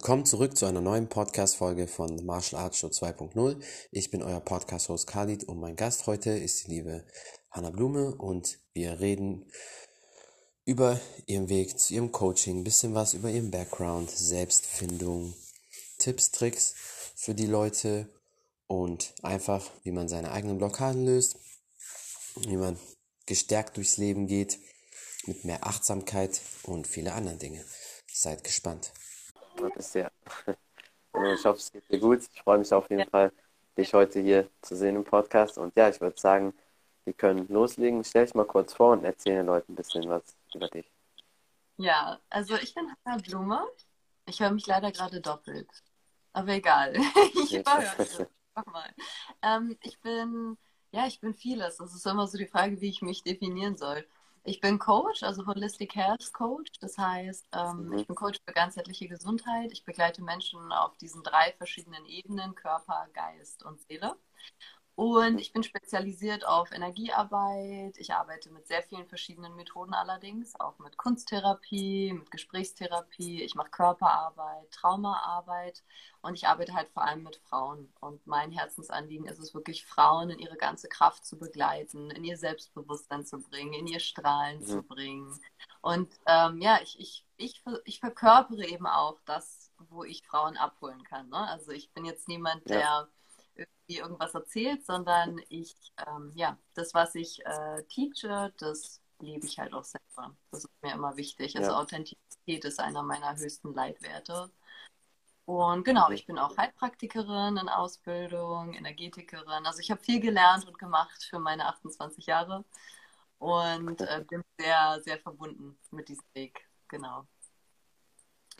Willkommen zurück zu einer neuen Podcast-Folge von Martial Arts Show 2.0. Ich bin euer Podcast-Host Khalid und mein Gast heute ist die liebe Hanna Blume und wir reden über ihren Weg zu ihrem Coaching, ein bisschen was über ihren Background, Selbstfindung, Tipps, Tricks für die Leute und einfach, wie man seine eigenen Blockaden löst, wie man gestärkt durchs Leben geht, mit mehr Achtsamkeit und viele andere Dinge. Seid gespannt. Bisher. Ich hoffe, es geht dir gut. Ich freue mich auf jeden ja. Fall, dich heute hier zu sehen im Podcast. Und ja, ich würde sagen, wir können loslegen. Stell dich mal kurz vor und erzähl den Leuten ein bisschen was über dich. Ja, also ich bin Hanna Blume. Ich höre mich leider gerade doppelt. Aber egal. ich überhöre mal. Ähm, ich bin, ja, ich bin vieles. Das ist immer so die Frage, wie ich mich definieren soll. Ich bin Coach, also Holistic Health Coach. Das heißt, ähm, ich bin Coach für ganzheitliche Gesundheit. Ich begleite Menschen auf diesen drei verschiedenen Ebenen, Körper, Geist und Seele. Und ich bin spezialisiert auf Energiearbeit. Ich arbeite mit sehr vielen verschiedenen Methoden allerdings, auch mit Kunsttherapie, mit Gesprächstherapie. Ich mache Körperarbeit, Traumaarbeit und ich arbeite halt vor allem mit Frauen. Und mein Herzensanliegen ist es wirklich, Frauen in ihre ganze Kraft zu begleiten, in ihr Selbstbewusstsein zu bringen, in ihr Strahlen mhm. zu bringen. Und ähm, ja, ich, ich, ich, ich verkörpere eben auch das, wo ich Frauen abholen kann. Ne? Also ich bin jetzt niemand, der ja irgendwie irgendwas erzählt, sondern ich, ähm, ja, das, was ich äh, teache, das lebe ich halt auch selber. Das ist mir immer wichtig. Also ja. Authentizität ist einer meiner höchsten Leitwerte. Und genau, ich bin auch Heilpraktikerin in Ausbildung, Energetikerin. Also ich habe viel gelernt und gemacht für meine 28 Jahre und äh, bin sehr, sehr verbunden mit diesem Weg. Genau.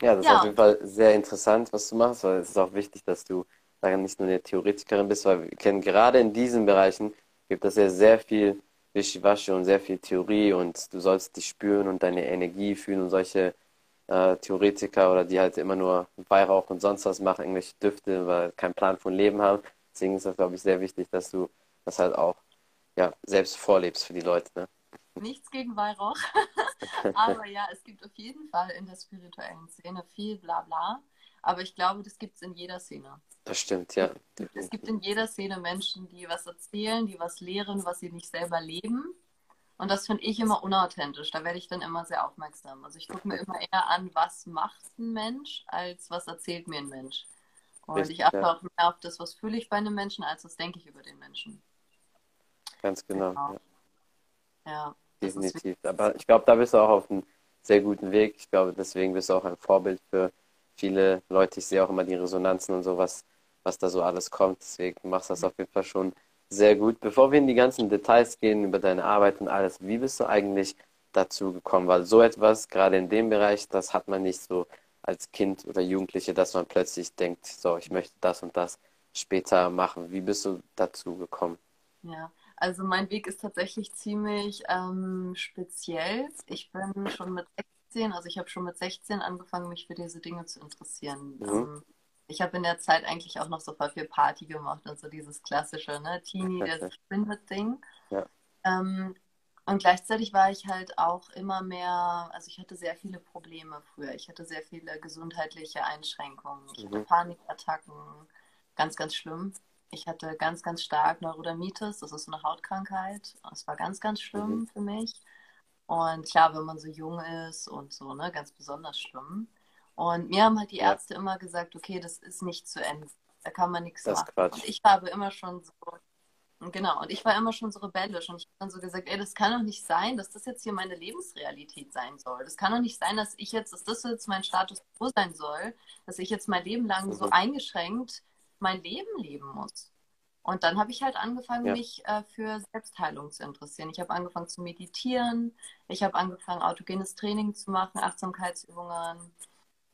Ja, das ja. ist auf jeden Fall sehr interessant, was du machst, weil es ist auch wichtig, dass du daran nicht nur eine Theoretikerin bist, weil wir kennen gerade in diesen Bereichen gibt es ja sehr viel Wischiwaschi und sehr viel Theorie und du sollst dich spüren und deine Energie fühlen und solche äh, Theoretiker oder die halt immer nur Weihrauch und sonst was machen, irgendwelche Düfte, weil keinen Plan von Leben haben. Deswegen ist das, glaube ich, sehr wichtig, dass du das halt auch ja, selbst vorlebst für die Leute. Ne? Nichts gegen Weihrauch. Aber ja, es gibt auf jeden Fall in der spirituellen Szene viel Blabla. Aber ich glaube, das gibt es in jeder Szene. Das stimmt, ja. Es gibt in jeder Szene Menschen, die was erzählen, die was lehren, was sie nicht selber leben. Und das finde ich immer unauthentisch. Da werde ich dann immer sehr aufmerksam. Also ich gucke mir immer eher an, was macht ein Mensch, als was erzählt mir ein Mensch. Und Richtig, ich achte ja. auch mehr auf das, was fühle ich bei einem Menschen, als was denke ich über den Menschen. Ganz genau. genau. Ja. ja Definitiv. Aber ich glaube, da bist du auch auf einem sehr guten Weg. Ich glaube, deswegen bist du auch ein Vorbild für viele Leute. Ich sehe auch immer die Resonanzen und sowas, was da so alles kommt. Deswegen machst du das auf jeden Fall schon sehr gut. Bevor wir in die ganzen Details gehen über deine Arbeit und alles, wie bist du eigentlich dazu gekommen? Weil so etwas, gerade in dem Bereich, das hat man nicht so als Kind oder Jugendliche, dass man plötzlich denkt, so, ich möchte das und das später machen. Wie bist du dazu gekommen? Ja, also mein Weg ist tatsächlich ziemlich ähm, speziell. Ich bin schon mit 16, also ich habe schon mit 16 angefangen, mich für diese Dinge zu interessieren. Mhm. Ähm, ich habe in der Zeit eigentlich auch noch so voll viel Party gemacht und so dieses klassische, ne, Teenie, der sich findet Ding. Ja. Ähm, und gleichzeitig war ich halt auch immer mehr, also ich hatte sehr viele Probleme früher. Ich hatte sehr viele gesundheitliche Einschränkungen. Ich hatte mhm. Panikattacken, ganz, ganz schlimm. Ich hatte ganz, ganz stark Neurodermitis, das ist eine Hautkrankheit. Das war ganz, ganz schlimm mhm. für mich. Und klar, wenn man so jung ist und so, ne, ganz besonders schlimm. Und mir haben halt die Ärzte ja. immer gesagt, okay, das ist nicht zu Ende. Da kann man nichts das machen. Quatsch. Und ich habe immer schon so, genau, und ich war immer schon so rebellisch und ich habe dann so gesagt, ey, das kann doch nicht sein, dass das jetzt hier meine Lebensrealität sein soll. Das kann doch nicht sein, dass ich jetzt, dass das jetzt mein Status quo sein soll, dass ich jetzt mein Leben lang mhm. so eingeschränkt mein Leben leben muss. Und dann habe ich halt angefangen, ja. mich äh, für Selbstheilung zu interessieren. Ich habe angefangen zu meditieren, ich habe angefangen, autogenes Training zu machen, Achtsamkeitsübungen.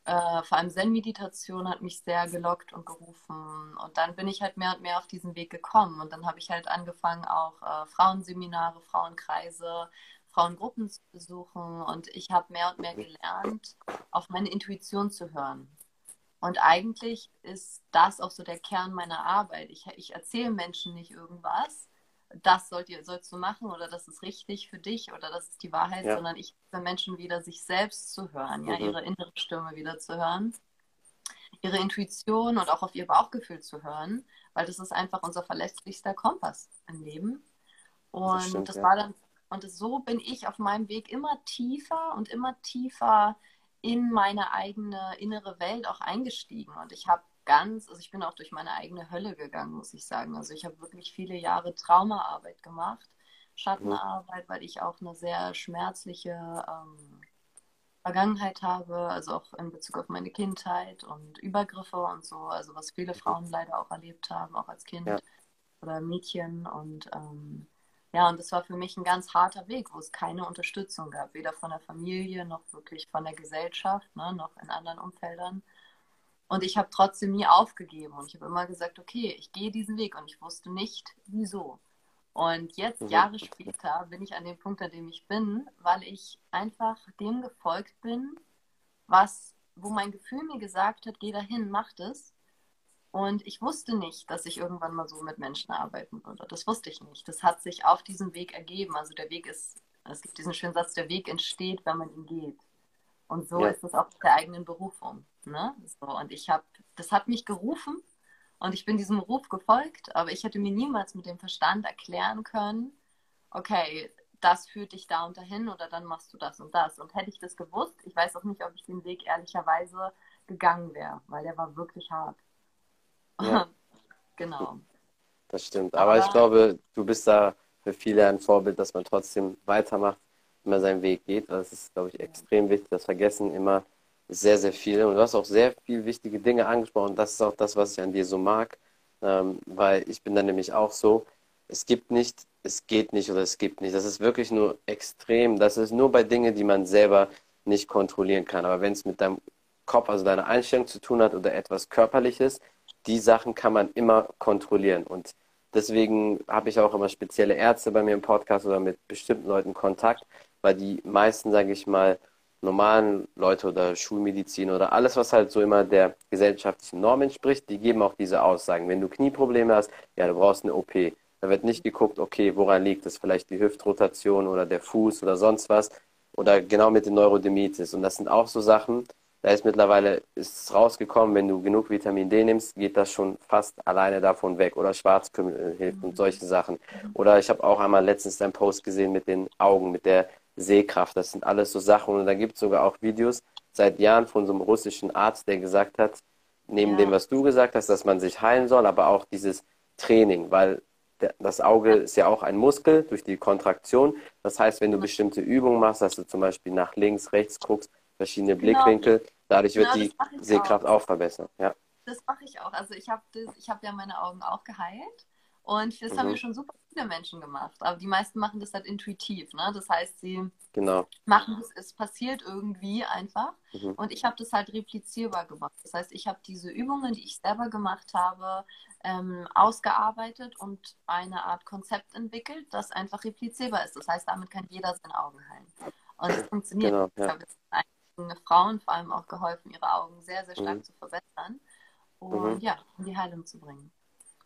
Äh, vor allem Zen-Meditation hat mich sehr gelockt und gerufen. Und dann bin ich halt mehr und mehr auf diesen Weg gekommen. Und dann habe ich halt angefangen, auch äh, Frauenseminare, Frauenkreise, Frauengruppen zu besuchen. Und ich habe mehr und mehr gelernt, auf meine Intuition zu hören. Und eigentlich ist das auch so der Kern meiner Arbeit. Ich, ich erzähle Menschen nicht irgendwas, das sollt ihr, sollst du machen oder das ist richtig für dich oder das ist die Wahrheit, ja. sondern ich für Menschen wieder sich selbst zu hören, ja, mhm. ihre innere Stimme wieder zu hören. ihre Intuition und auch auf ihr Bauchgefühl zu hören, weil das ist einfach unser verlässlichster Kompass im Leben. Und das, stimmt, das ja. war dann, und so bin ich auf meinem Weg immer tiefer und immer tiefer in meine eigene innere Welt auch eingestiegen. Und ich habe ganz, also ich bin auch durch meine eigene Hölle gegangen, muss ich sagen. Also ich habe wirklich viele Jahre Traumaarbeit gemacht, Schattenarbeit, weil ich auch eine sehr schmerzliche ähm, Vergangenheit habe, also auch in Bezug auf meine Kindheit und Übergriffe und so, also was viele mhm. Frauen leider auch erlebt haben, auch als Kind ja. oder Mädchen. Und ähm, ja, und das war für mich ein ganz harter Weg, wo es keine Unterstützung gab, weder von der Familie noch wirklich von der Gesellschaft, ne, noch in anderen Umfeldern. Und ich habe trotzdem nie aufgegeben und ich habe immer gesagt, okay, ich gehe diesen Weg und ich wusste nicht, wieso. Und jetzt, mhm. Jahre später, bin ich an dem Punkt, an dem ich bin, weil ich einfach dem gefolgt bin, was, wo mein Gefühl mir gesagt hat, geh dahin, mach das. Und ich wusste nicht, dass ich irgendwann mal so mit Menschen arbeiten würde. Das wusste ich nicht. Das hat sich auf diesem Weg ergeben. Also der Weg ist, es gibt diesen schönen Satz, der Weg entsteht, wenn man ihn geht. Und so ja. ist es auch mit der eigenen Berufung. Ne? So, und ich habe, das hat mich gerufen und ich bin diesem Ruf gefolgt, aber ich hätte mir niemals mit dem Verstand erklären können, okay, das führt dich da und dahin oder dann machst du das und das. Und hätte ich das gewusst, ich weiß auch nicht, ob ich den Weg ehrlicherweise gegangen wäre, weil der war wirklich hart. Ja. genau. Das stimmt. Aber, aber ich glaube, du bist da für viele ein Vorbild, dass man trotzdem weitermacht, immer seinen Weg geht. Das ist, glaube ich, extrem wichtig. Das vergessen immer sehr, sehr viel. Und du hast auch sehr viele wichtige Dinge angesprochen. Das ist auch das, was ich an dir so mag, ähm, weil ich bin dann nämlich auch so, es gibt nicht, es geht nicht oder es gibt nicht. Das ist wirklich nur extrem. Das ist nur bei Dingen, die man selber nicht kontrollieren kann. Aber wenn es mit deinem Kopf, also deiner Einstellung zu tun hat oder etwas Körperliches, die Sachen kann man immer kontrollieren. Und deswegen habe ich auch immer spezielle Ärzte bei mir im Podcast oder mit bestimmten Leuten Kontakt, weil die meisten, sage ich mal, normalen Leute oder Schulmedizin oder alles, was halt so immer der gesellschaftlichen Norm entspricht, die geben auch diese Aussagen. Wenn du Knieprobleme hast, ja, du brauchst eine OP. Da wird nicht geguckt, okay, woran liegt es? Vielleicht die Hüftrotation oder der Fuß oder sonst was. Oder genau mit den Neurodermitis. Und das sind auch so Sachen, da ist mittlerweile ist rausgekommen, wenn du genug Vitamin D nimmst, geht das schon fast alleine davon weg. Oder Schwarzkümmel hilft und solche Sachen. Oder ich habe auch einmal letztens einen Post gesehen mit den Augen, mit der Sehkraft. Das sind alles so Sachen. Und da gibt es sogar auch Videos seit Jahren von so einem russischen Arzt, der gesagt hat, neben ja. dem, was du gesagt hast, dass man sich heilen soll, aber auch dieses Training, weil das Auge ist ja auch ein Muskel durch die Kontraktion. Das heißt, wenn du bestimmte Übungen machst, dass du zum Beispiel nach links, rechts guckst, verschiedene genau. Blickwinkel, dadurch wird genau, die Sehkraft auch. auch verbessert. Ja. Das mache ich auch. Also ich habe hab ja meine Augen auch geheilt und das mhm. haben wir schon super viele Menschen gemacht. Aber die meisten machen das halt intuitiv. Ne? Das heißt, sie genau. machen das, es passiert irgendwie einfach. Mhm. Und ich habe das halt replizierbar gemacht. Das heißt, ich habe diese Übungen, die ich selber gemacht habe, ähm, ausgearbeitet und eine Art Konzept entwickelt, das einfach replizierbar ist. Das heißt, damit kann jeder seine Augen heilen. Und es funktioniert. Genau, ja. Ich habe jetzt Frauen vor allem auch geholfen, ihre Augen sehr, sehr stark mhm. zu verbessern und mhm. ja, in die Heilung zu bringen.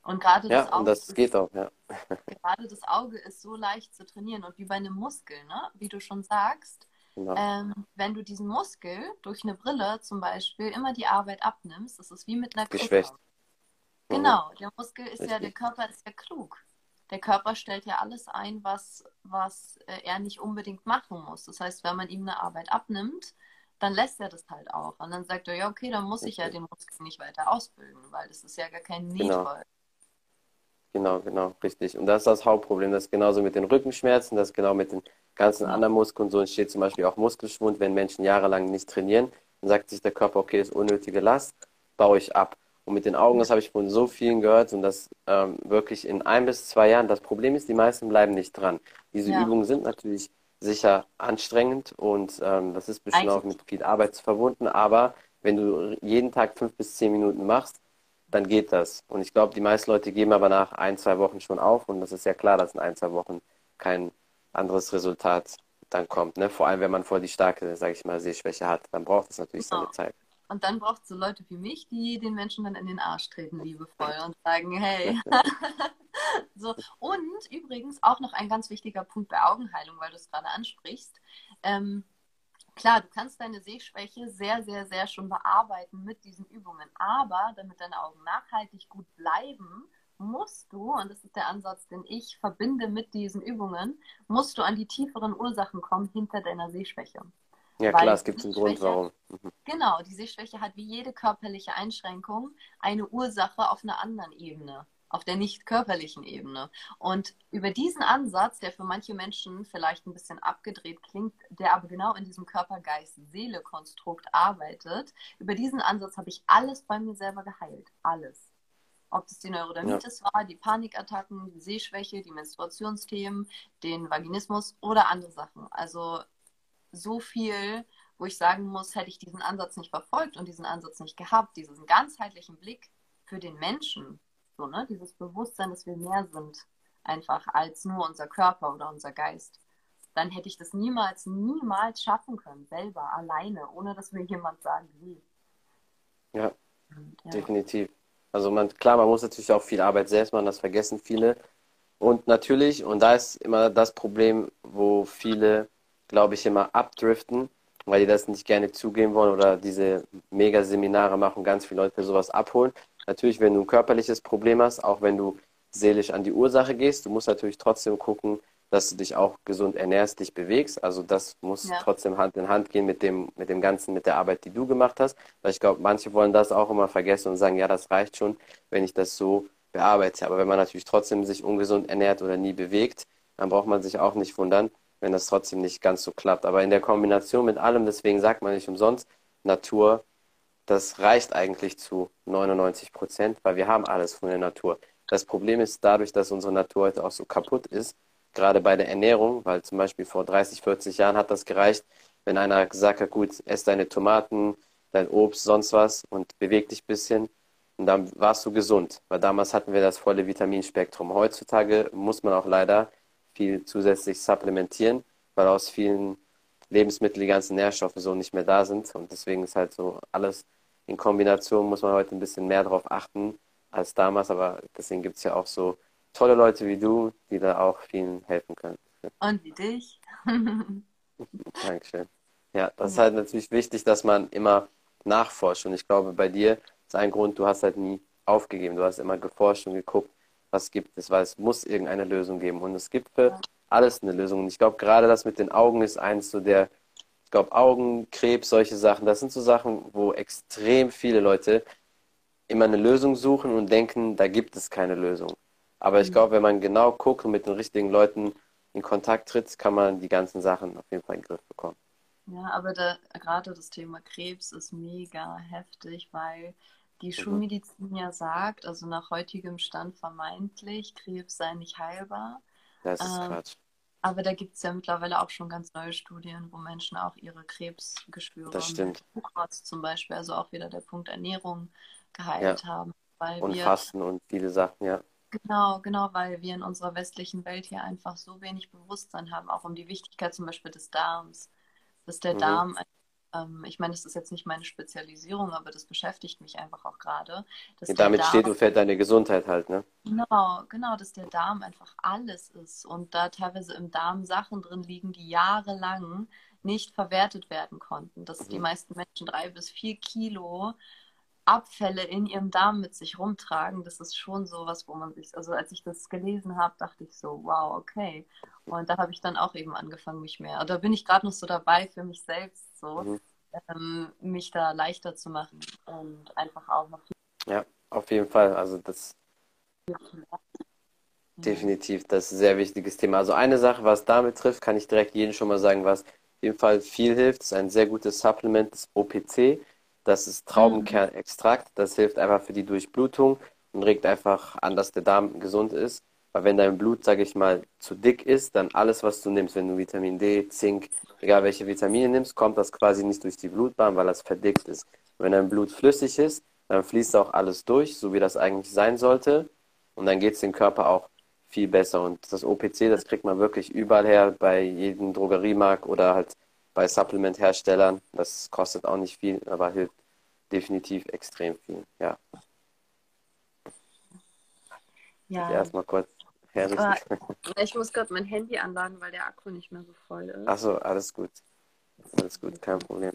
Und gerade ja, das Auge. das ist, geht auch, ja. gerade das Auge ist so leicht zu trainieren und wie bei einem Muskel, ne? Wie du schon sagst, genau. ähm, wenn du diesen Muskel durch eine Brille zum Beispiel immer die Arbeit abnimmst, das ist wie mit einer Geschwächt. Mhm. Genau, der Muskel ist Richtig. ja, der Körper ist ja klug. Der Körper stellt ja alles ein, was, was äh, er nicht unbedingt machen muss. Das heißt, wenn man ihm eine Arbeit abnimmt, dann lässt er das halt auch. Und dann sagt er, ja, okay, dann muss ich ja den Muskel nicht weiter ausbilden, weil das ist ja gar kein Need. Genau. Genau, genau, richtig. Und das ist das Hauptproblem. Das ist genauso mit den Rückenschmerzen, das ist genau mit den ganzen ja. anderen Muskeln. So entsteht zum Beispiel auch Muskelschwund, wenn Menschen jahrelang nicht trainieren. Dann sagt sich der Körper, okay, das ist unnötige Last, baue ich ab. Und mit den Augen, das habe ich von so vielen gehört und das ähm, wirklich in ein bis zwei Jahren. Das Problem ist, die meisten bleiben nicht dran. Diese ja. Übungen sind natürlich sicher anstrengend und ähm, das ist bestimmt auch mit viel Arbeit verbunden, aber wenn du jeden Tag fünf bis zehn Minuten machst, dann geht das. Und ich glaube, die meisten Leute geben aber nach ein, zwei Wochen schon auf und das ist ja klar, dass in ein, zwei Wochen kein anderes Resultat dann kommt. Ne? Vor allem, wenn man vor die starke, sage ich mal, Sehschwäche hat, dann braucht es natürlich genau. seine Zeit. Und dann braucht es so Leute wie mich, die den Menschen dann in den Arsch treten, liebevoll, und sagen, hey. so. Und übrigens auch noch ein ganz wichtiger Punkt bei Augenheilung, weil du es gerade ansprichst. Ähm, klar, du kannst deine Sehschwäche sehr, sehr, sehr schon bearbeiten mit diesen Übungen. Aber damit deine Augen nachhaltig gut bleiben, musst du, und das ist der Ansatz, den ich verbinde mit diesen Übungen, musst du an die tieferen Ursachen kommen hinter deiner Sehschwäche. Ja, klar, es gibt einen Grund, warum. Mhm. Genau, die Sehschwäche hat wie jede körperliche Einschränkung eine Ursache auf einer anderen Ebene auf der nicht körperlichen Ebene. Und über diesen Ansatz, der für manche Menschen vielleicht ein bisschen abgedreht klingt, der aber genau in diesem Körper-Geist-Seele-Konstrukt arbeitet, über diesen Ansatz habe ich alles bei mir selber geheilt. Alles. Ob es die Neurodermitis ja. war, die Panikattacken, die Sehschwäche, die Menstruationsthemen, den Vaginismus oder andere Sachen. Also so viel, wo ich sagen muss, hätte ich diesen Ansatz nicht verfolgt und diesen Ansatz nicht gehabt, diesen ganzheitlichen Blick für den Menschen, so, ne? Dieses Bewusstsein, dass wir mehr sind, einfach als nur unser Körper oder unser Geist. Dann hätte ich das niemals, niemals schaffen können, selber, alleine, ohne dass mir jemand sagen will. Ja, ja, definitiv. Also man, klar, man muss natürlich auch viel Arbeit selbst machen, das vergessen viele. Und natürlich, und da ist immer das Problem, wo viele, glaube ich, immer abdriften, weil die das nicht gerne zugeben wollen oder diese Mega-Seminare machen, ganz viele Leute sowas abholen. Natürlich, wenn du ein körperliches Problem hast, auch wenn du seelisch an die Ursache gehst, du musst natürlich trotzdem gucken, dass du dich auch gesund ernährst, dich bewegst. Also das muss ja. trotzdem Hand in Hand gehen mit dem, mit dem Ganzen, mit der Arbeit, die du gemacht hast. Weil ich glaube, manche wollen das auch immer vergessen und sagen, ja, das reicht schon, wenn ich das so bearbeite. Aber wenn man natürlich trotzdem sich ungesund ernährt oder nie bewegt, dann braucht man sich auch nicht wundern, wenn das trotzdem nicht ganz so klappt. Aber in der Kombination mit allem, deswegen sagt man nicht umsonst, Natur das reicht eigentlich zu 99 Prozent, weil wir haben alles von der Natur. Das Problem ist dadurch, dass unsere Natur heute auch so kaputt ist, gerade bei der Ernährung, weil zum Beispiel vor 30, 40 Jahren hat das gereicht, wenn einer gesagt hat, gut, ess deine Tomaten, dein Obst, sonst was und beweg dich ein bisschen und dann warst du gesund, weil damals hatten wir das volle Vitaminspektrum. Heutzutage muss man auch leider viel zusätzlich supplementieren, weil aus vielen Lebensmitteln die ganzen Nährstoffe so nicht mehr da sind und deswegen ist halt so alles in Kombination muss man heute ein bisschen mehr darauf achten als damals, aber deswegen gibt es ja auch so tolle Leute wie du, die da auch vielen helfen können. Und wie dich. Dankeschön. Ja, das ist halt natürlich wichtig, dass man immer nachforscht. Und ich glaube, bei dir ist ein Grund, du hast halt nie aufgegeben. Du hast immer geforscht und geguckt, was gibt es, weil es muss irgendeine Lösung geben. Und es gibt für alles eine Lösung. Und ich glaube, gerade das mit den Augen ist eins so der ich glaube, Augenkrebs, solche Sachen, das sind so Sachen, wo extrem viele Leute immer eine Lösung suchen und denken, da gibt es keine Lösung. Aber ich mhm. glaube, wenn man genau guckt und mit den richtigen Leuten in Kontakt tritt, kann man die ganzen Sachen auf jeden Fall in den Griff bekommen. Ja, aber da, gerade das Thema Krebs ist mega heftig, weil die mhm. Schulmedizin ja sagt, also nach heutigem Stand vermeintlich, Krebs sei nicht heilbar. Das ist ähm, Quatsch. Aber da gibt es ja mittlerweile auch schon ganz neue Studien, wo Menschen auch ihre Krebsgeschwüre das stimmt. mit zum Beispiel, also auch wieder der Punkt Ernährung geheilt ja. haben. und wir, Fasten und viele Sachen, ja. Genau, genau, weil wir in unserer westlichen Welt hier einfach so wenig Bewusstsein haben, auch um die Wichtigkeit zum Beispiel des Darms. Dass der mhm. Darm ähm, ich meine, das ist jetzt nicht meine Spezialisierung, aber das beschäftigt mich einfach auch gerade. Ja, damit Darm, steht und fällt deine Gesundheit halt, ne? Genau, genau, dass der Darm einfach alles ist und da teilweise im Darm Sachen drin liegen, die jahrelang nicht verwertet werden konnten. Dass mhm. die meisten Menschen drei bis vier Kilo Abfälle in ihrem Darm mit sich rumtragen, das ist schon so was, wo man sich, also als ich das gelesen habe, dachte ich so, wow, okay. Und da habe ich dann auch eben angefangen, mich mehr, da bin ich gerade noch so dabei für mich selbst so, mhm. ähm, mich da leichter zu machen und einfach auch noch. Ja, auf jeden Fall. Also das definitiv, das ist ein sehr wichtiges Thema. Also eine Sache, was damit trifft, kann ich direkt jedem schon mal sagen, was auf jeden Fall viel hilft, ist ein sehr gutes Supplement, das OPC. Das ist Traubenkernextrakt. Das hilft einfach für die Durchblutung und regt einfach an, dass der Darm gesund ist. Weil wenn dein Blut, sage ich mal, zu dick ist, dann alles, was du nimmst, wenn du Vitamin D, Zink, egal welche Vitamine nimmst, kommt das quasi nicht durch die Blutbahn, weil das verdickt ist. wenn dein Blut flüssig ist, dann fließt auch alles durch, so wie das eigentlich sein sollte. Und dann geht es dem Körper auch viel besser. Und das OPC, das kriegt man wirklich überall her, bei jedem Drogeriemarkt oder halt bei Supplement-Herstellern. Das kostet auch nicht viel, aber hilft definitiv extrem viel. Ja. Ja. Erstmal kurz herrichten. ich muss gerade mein Handy anladen, weil der Akku nicht mehr so voll ist. Achso, alles gut. Alles gut, kein Problem.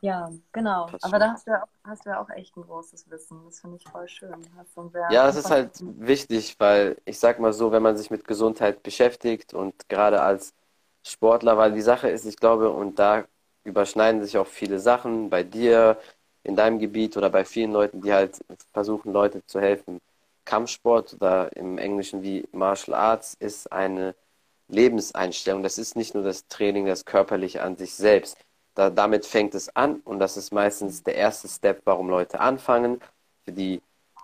Ja, genau. Passt Aber da hast du, ja auch, hast du ja auch echt ein großes Wissen. Das finde ich voll schön. ja, das ist halt wichtig, weil ich sag mal so, wenn man sich mit Gesundheit beschäftigt und gerade als Sportler, weil die Sache ist, ich glaube, und da überschneiden sich auch viele Sachen bei dir, in deinem Gebiet oder bei vielen Leuten, die halt versuchen, Leute zu helfen. Kampfsport oder im Englischen wie Martial Arts ist eine Lebenseinstellung. Das ist nicht nur das Training, das körperliche an sich selbst. Da, damit fängt es an und das ist meistens der erste Step, warum Leute anfangen. Für die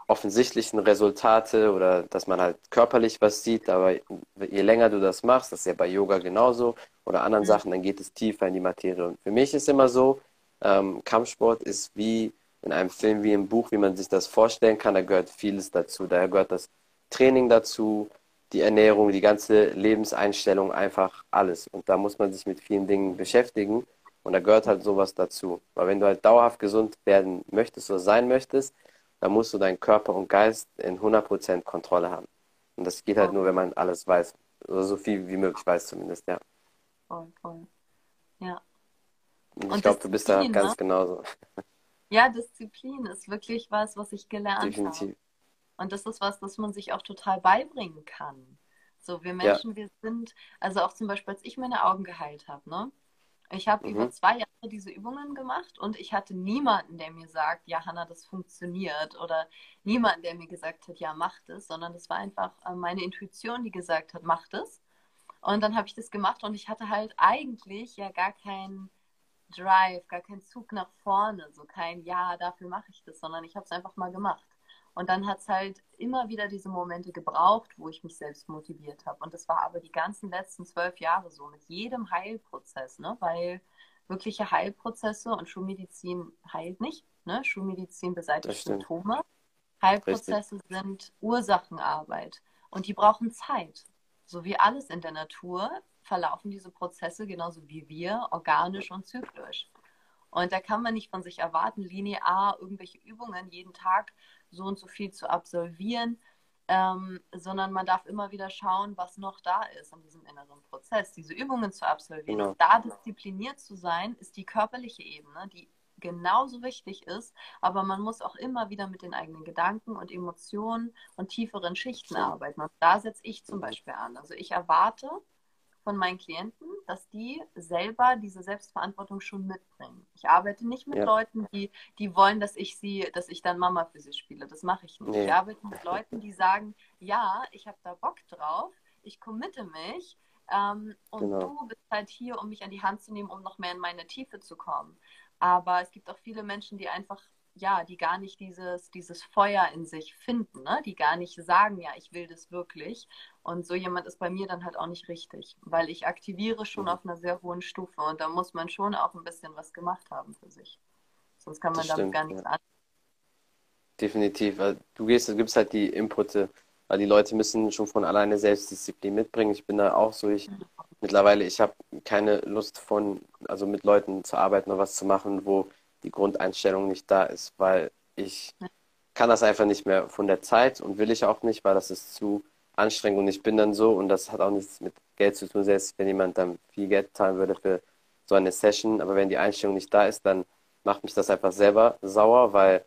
offensichtlichen Resultate oder dass man halt körperlich was sieht, aber je länger du das machst, das ist ja bei Yoga genauso oder anderen mhm. Sachen, dann geht es tiefer in die Materie. Und für mich ist immer so, ähm, Kampfsport ist wie in einem Film, wie im Buch, wie man sich das vorstellen kann, da gehört vieles dazu. Da gehört das Training dazu, die Ernährung, die ganze Lebenseinstellung, einfach alles. Und da muss man sich mit vielen Dingen beschäftigen. Und da gehört halt sowas dazu. Weil wenn du halt dauerhaft gesund werden möchtest oder sein möchtest, dann musst du deinen Körper und Geist in 100% Kontrolle haben. Und das geht halt nur, wenn man alles weiß. Oder so viel wie möglich weiß zumindest, ja. Voll, voll. Ja. Und ich glaube, du bist da ganz ne? genauso. Ja, Disziplin ist wirklich was, was ich gelernt Definitiv. habe. Und das ist was, das man sich auch total beibringen kann. So, wir Menschen, ja. wir sind, also auch zum Beispiel, als ich meine Augen geheilt habe, ne? Ich habe mhm. über zwei Jahre diese Übungen gemacht und ich hatte niemanden, der mir sagt, ja, Hanna, das funktioniert oder niemanden, der mir gesagt hat, ja, mach das, sondern das war einfach äh, meine Intuition, die gesagt hat, mach das. Und dann habe ich das gemacht und ich hatte halt eigentlich ja gar keinen Drive, gar keinen Zug nach vorne, so kein Ja, dafür mache ich das, sondern ich habe es einfach mal gemacht. Und dann hat es halt immer wieder diese Momente gebraucht, wo ich mich selbst motiviert habe. Und das war aber die ganzen letzten zwölf Jahre so, mit jedem Heilprozess, ne? weil wirkliche Heilprozesse und Schulmedizin heilt nicht. Ne? Schulmedizin beseitigt Symptome. Heilprozesse Richtig. sind Ursachenarbeit und die brauchen Zeit. So wie alles in der Natur verlaufen diese Prozesse genauso wie wir, organisch und zyklisch. Und da kann man nicht von sich erwarten, linear irgendwelche Übungen jeden Tag so und so viel zu absolvieren, ähm, sondern man darf immer wieder schauen, was noch da ist in diesem inneren Prozess, diese Übungen zu absolvieren. Genau. Und da diszipliniert zu sein, ist die körperliche Ebene, die genauso wichtig ist, aber man muss auch immer wieder mit den eigenen Gedanken und Emotionen und tieferen Schichten arbeiten. Und da setze ich zum Beispiel an. Also ich erwarte, von meinen Klienten, dass die selber diese Selbstverantwortung schon mitbringen. Ich arbeite nicht mit ja. Leuten, die, die wollen, dass ich sie, dass ich dann Mama für sie spiele. Das mache ich nicht. Nee. Ich arbeite mit Leuten, die sagen, ja, ich habe da Bock drauf, ich committe mich ähm, und genau. du bist halt hier, um mich an die Hand zu nehmen, um noch mehr in meine Tiefe zu kommen. Aber es gibt auch viele Menschen, die einfach ja, die gar nicht dieses, dieses Feuer in sich finden, ne? die gar nicht sagen, ja, ich will das wirklich. Und so jemand ist bei mir dann halt auch nicht richtig, weil ich aktiviere schon mhm. auf einer sehr hohen Stufe und da muss man schon auch ein bisschen was gemacht haben für sich. Sonst kann man das damit stimmt, gar nichts ja. an. Definitiv. Du gehst, du gibst halt die Inputte, weil die Leute müssen schon von alleine Selbstdisziplin mitbringen. Ich bin da auch so, ich mhm. mittlerweile, ich habe keine Lust von, also mit Leuten zu arbeiten oder was zu machen, wo die Grundeinstellung nicht da ist, weil ich kann das einfach nicht mehr von der Zeit und will ich auch nicht, weil das ist zu anstrengend und ich bin dann so und das hat auch nichts mit Geld zu tun, selbst wenn jemand dann viel Geld zahlen würde für so eine Session, aber wenn die Einstellung nicht da ist, dann macht mich das einfach selber sauer, weil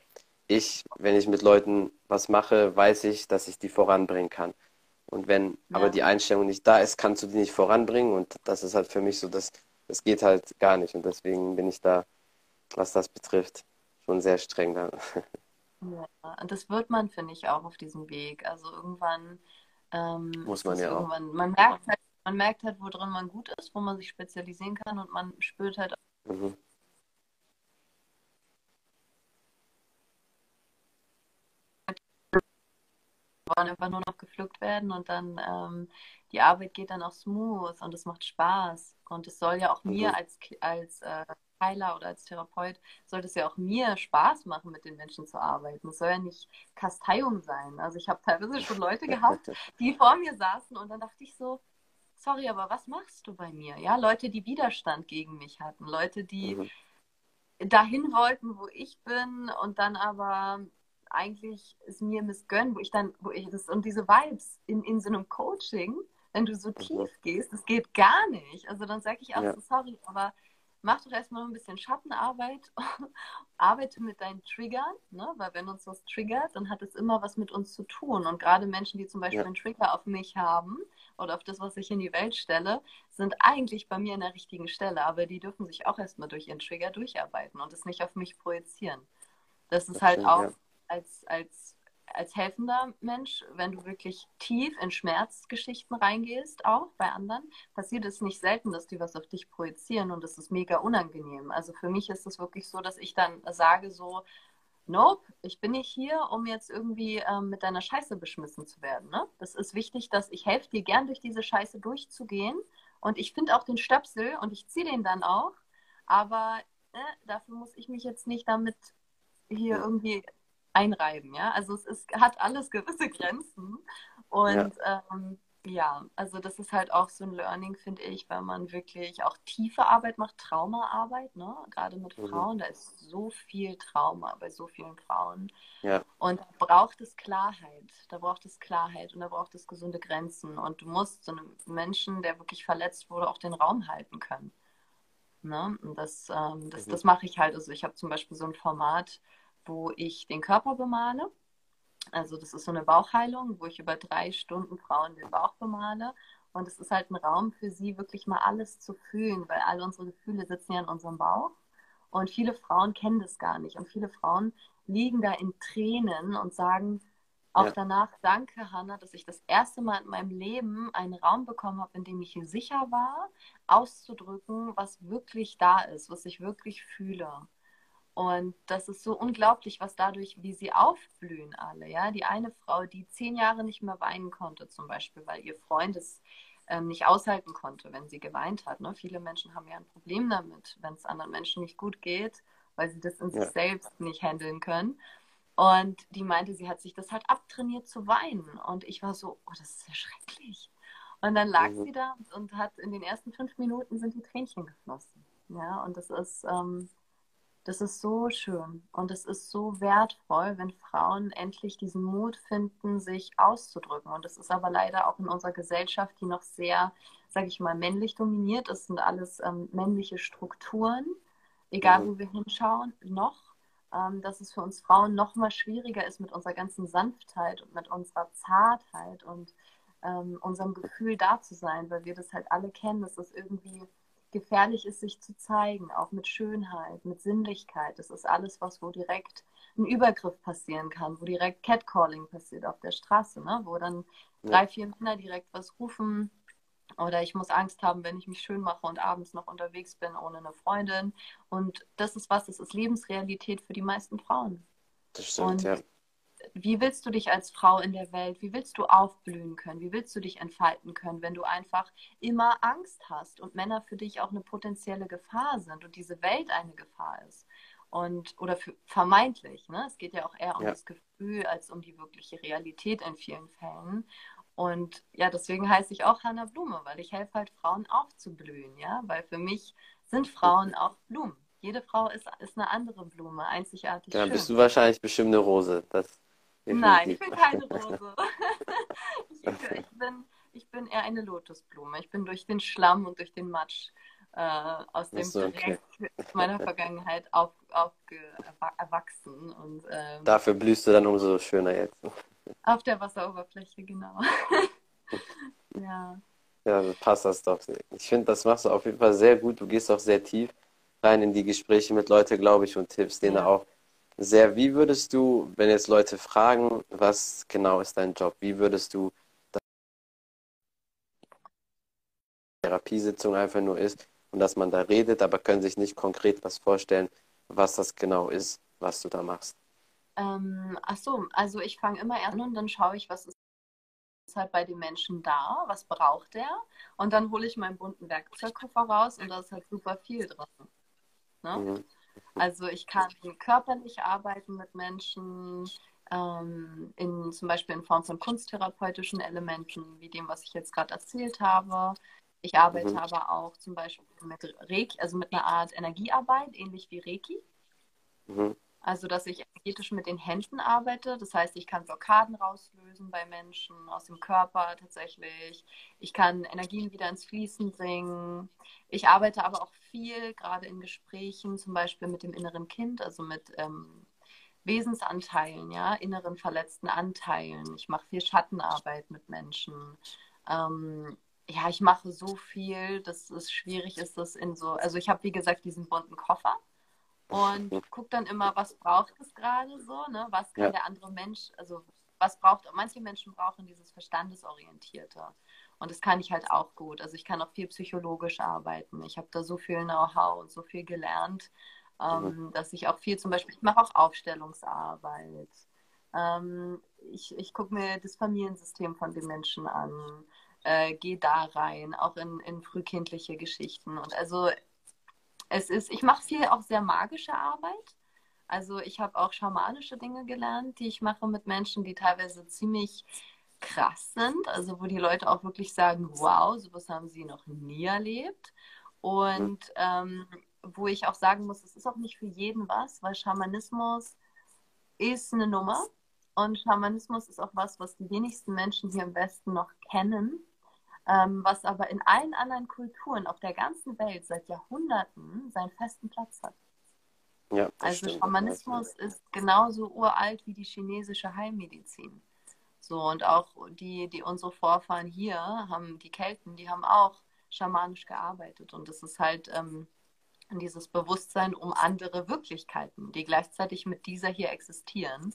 ich, wenn ich mit Leuten was mache, weiß ich, dass ich die voranbringen kann. Und wenn ja. aber die Einstellung nicht da ist, kannst du die nicht voranbringen und das ist halt für mich so, das, das geht halt gar nicht und deswegen bin ich da was das betrifft, schon sehr streng dann. Ja, und das wird man, finde ich, auch auf diesem Weg. Also irgendwann ähm, muss man ja auch. Man merkt, halt, man merkt halt, worin man gut ist, wo man sich spezialisieren kann und man spürt halt auch. Mhm. wollen einfach nur noch gepflückt werden und dann ähm, die Arbeit geht dann auch smooth und es macht Spaß und es soll ja auch mhm. mir als als äh, Heiler oder als Therapeut sollte es ja auch mir Spaß machen, mit den Menschen zu arbeiten. Es soll ja nicht Kasteiung sein. Also ich habe teilweise schon Leute gehabt, die vor mir saßen und dann dachte ich so, sorry, aber was machst du bei mir? Ja, Leute, die Widerstand gegen mich hatten, Leute, die mhm. dahin wollten, wo ich bin und dann aber eigentlich es mir missgönnen, wo ich dann, wo ich das und diese Vibes in, in so einem Coaching wenn du so mhm. tief gehst, das geht gar nicht. Also dann sage ich auch ja. so, sorry, aber mach doch erstmal ein bisschen Schattenarbeit, arbeite mit deinen Triggern, ne? weil wenn uns was triggert, dann hat es immer was mit uns zu tun. Und gerade Menschen, die zum Beispiel ja. einen Trigger auf mich haben oder auf das, was ich in die Welt stelle, sind eigentlich bei mir an der richtigen Stelle, aber die dürfen sich auch erstmal durch ihren Trigger durcharbeiten und es nicht auf mich projizieren. Das ist halt auch ja. als, als als helfender Mensch, wenn du wirklich tief in Schmerzgeschichten reingehst, auch bei anderen, passiert es nicht selten, dass die was auf dich projizieren und das ist mega unangenehm. Also für mich ist es wirklich so, dass ich dann sage so, nope, ich bin nicht hier, um jetzt irgendwie ähm, mit deiner Scheiße beschmissen zu werden. Ne? Das ist wichtig, dass ich helfe dir gern durch diese Scheiße durchzugehen und ich finde auch den Stöpsel und ich ziehe den dann auch, aber äh, dafür muss ich mich jetzt nicht damit hier irgendwie einreiben, ja. Also es ist, hat alles gewisse Grenzen. Und ja. Ähm, ja, also das ist halt auch so ein Learning, finde ich, weil man wirklich auch tiefe Arbeit macht, Traumaarbeit, ne? Gerade mit mhm. Frauen, da ist so viel Trauma bei so vielen Frauen. Ja. Und da braucht es Klarheit. Da braucht es Klarheit und da braucht es gesunde Grenzen. Und du musst so einem Menschen, der wirklich verletzt wurde, auch den Raum halten können. Ne? Und das, ähm, das, mhm. das mache ich halt. Also ich habe zum Beispiel so ein Format, wo ich den Körper bemale. Also das ist so eine Bauchheilung, wo ich über drei Stunden Frauen den Bauch bemale. Und es ist halt ein Raum für sie, wirklich mal alles zu fühlen, weil alle unsere Gefühle sitzen ja in unserem Bauch. Und viele Frauen kennen das gar nicht. Und viele Frauen liegen da in Tränen und sagen auch ja. danach, danke Hanna, dass ich das erste Mal in meinem Leben einen Raum bekommen habe, in dem ich sicher war, auszudrücken, was wirklich da ist, was ich wirklich fühle. Und das ist so unglaublich, was dadurch, wie sie aufblühen alle. Ja, die eine Frau, die zehn Jahre nicht mehr weinen konnte, zum Beispiel, weil ihr Freund es ähm, nicht aushalten konnte, wenn sie geweint hat. Ne? Viele Menschen haben ja ein Problem damit, wenn es anderen Menschen nicht gut geht, weil sie das in ja. sich selbst nicht handeln können. Und die meinte, sie hat sich das halt abtrainiert zu weinen. Und ich war so, oh, das ist ja schrecklich. Und dann lag mhm. sie da und hat in den ersten fünf Minuten sind die Tränchen geflossen. Ja, und das ist, ähm, das ist so schön und es ist so wertvoll, wenn Frauen endlich diesen Mut finden, sich auszudrücken. Und es ist aber leider auch in unserer Gesellschaft, die noch sehr, sage ich mal, männlich dominiert. Es sind alles ähm, männliche Strukturen, egal wo wir hinschauen, noch. Ähm, dass es für uns Frauen noch mal schwieriger ist mit unserer ganzen Sanftheit und mit unserer Zartheit und ähm, unserem Gefühl da zu sein, weil wir das halt alle kennen. Das ist irgendwie gefährlich ist, sich zu zeigen, auch mit Schönheit, mit Sinnlichkeit. Das ist alles, was wo direkt ein Übergriff passieren kann, wo direkt Catcalling passiert auf der Straße, ne? wo dann drei, vier Männer direkt was rufen. Oder ich muss Angst haben, wenn ich mich schön mache und abends noch unterwegs bin ohne eine Freundin. Und das ist was, das ist Lebensrealität für die meisten Frauen. Das stimmt, und ja wie willst du dich als Frau in der Welt, wie willst du aufblühen können, wie willst du dich entfalten können, wenn du einfach immer Angst hast und Männer für dich auch eine potenzielle Gefahr sind und diese Welt eine Gefahr ist. Und, oder für, vermeintlich, ne? Es geht ja auch eher um ja. das Gefühl als um die wirkliche Realität in vielen Fällen. Und ja, deswegen heiße ich auch Hannah Blume, weil ich helfe halt Frauen aufzublühen, ja, weil für mich sind Frauen auch Blumen. Jede Frau ist, ist eine andere Blume, einzigartig. Ja, schön. bist du wahrscheinlich bestimmt eine Rose. Das Nein, ich bin keine Rose. ich, ich, bin, ich bin eher eine Lotusblume. Ich bin durch den Schlamm und durch den Matsch äh, aus dem so, okay. meiner Vergangenheit auf, auf, erwachsen. Und, ähm, Dafür blühst du dann umso schöner jetzt. Auf der Wasseroberfläche, genau. ja. Ja, passt das doch. Ich finde, das machst du auf jeden Fall sehr gut. Du gehst auch sehr tief rein in die Gespräche mit Leuten, glaube ich, und tippst denen ja. auch sehr. Wie würdest du, wenn jetzt Leute fragen, was genau ist dein Job, wie würdest du Therapiesitzung einfach nur ist und dass man da redet, aber können sich nicht konkret was vorstellen, was das genau ist, was du da machst? Ähm, ach so, also ich fange immer an und dann schaue ich, was ist halt bei den Menschen da, was braucht er und dann hole ich meinen bunten Werkzeugkoffer raus und da ist halt super viel drin. Ne? Mhm. Also ich kann körperlich arbeiten mit Menschen, ähm, in, zum Beispiel in Form von kunsttherapeutischen Elementen, wie dem, was ich jetzt gerade erzählt habe. Ich arbeite mhm. aber auch zum Beispiel mit Reiki, also mit einer Art Energiearbeit, ähnlich wie Reiki. Mhm. Also, dass ich energetisch mit den Händen arbeite. Das heißt, ich kann Blockaden rauslösen bei Menschen aus dem Körper tatsächlich. Ich kann Energien wieder ins Fließen bringen. Ich arbeite aber auch viel, gerade in Gesprächen, zum Beispiel mit dem inneren Kind, also mit ähm, Wesensanteilen, ja, inneren verletzten Anteilen. Ich mache viel Schattenarbeit mit Menschen. Ähm, ja, ich mache so viel, dass es schwierig ist, das in so. Also, ich habe, wie gesagt, diesen bunten Koffer und gucke dann immer, was braucht es gerade so, ne? Was kann ja. der andere Mensch, also was braucht, manche Menschen brauchen dieses Verstandesorientierte. Und das kann ich halt auch gut. Also ich kann auch viel psychologisch arbeiten. Ich habe da so viel Know-how und so viel gelernt, ähm, mhm. dass ich auch viel zum Beispiel, ich mache auch Aufstellungsarbeit. Ähm, ich ich gucke mir das Familiensystem von den Menschen an, äh, gehe da rein, auch in, in frühkindliche Geschichten. Und also es ist, ich mache viel auch sehr magische Arbeit. Also ich habe auch schamanische Dinge gelernt, die ich mache mit Menschen, die teilweise ziemlich krass sind. Also wo die Leute auch wirklich sagen, wow, sowas haben sie noch nie erlebt. Und ähm, wo ich auch sagen muss, es ist auch nicht für jeden was, weil Schamanismus ist eine Nummer. Und Schamanismus ist auch was, was die wenigsten Menschen hier im Westen noch kennen ähm, was aber in allen anderen Kulturen auf der ganzen Welt seit Jahrhunderten seinen festen Platz hat. Ja, also stimmt, Schamanismus ist genauso uralt wie die chinesische Heilmedizin. So, und auch die, die unsere Vorfahren hier haben, die Kelten, die haben auch schamanisch gearbeitet. Und das ist halt ähm, dieses Bewusstsein um andere Wirklichkeiten, die gleichzeitig mit dieser hier existieren.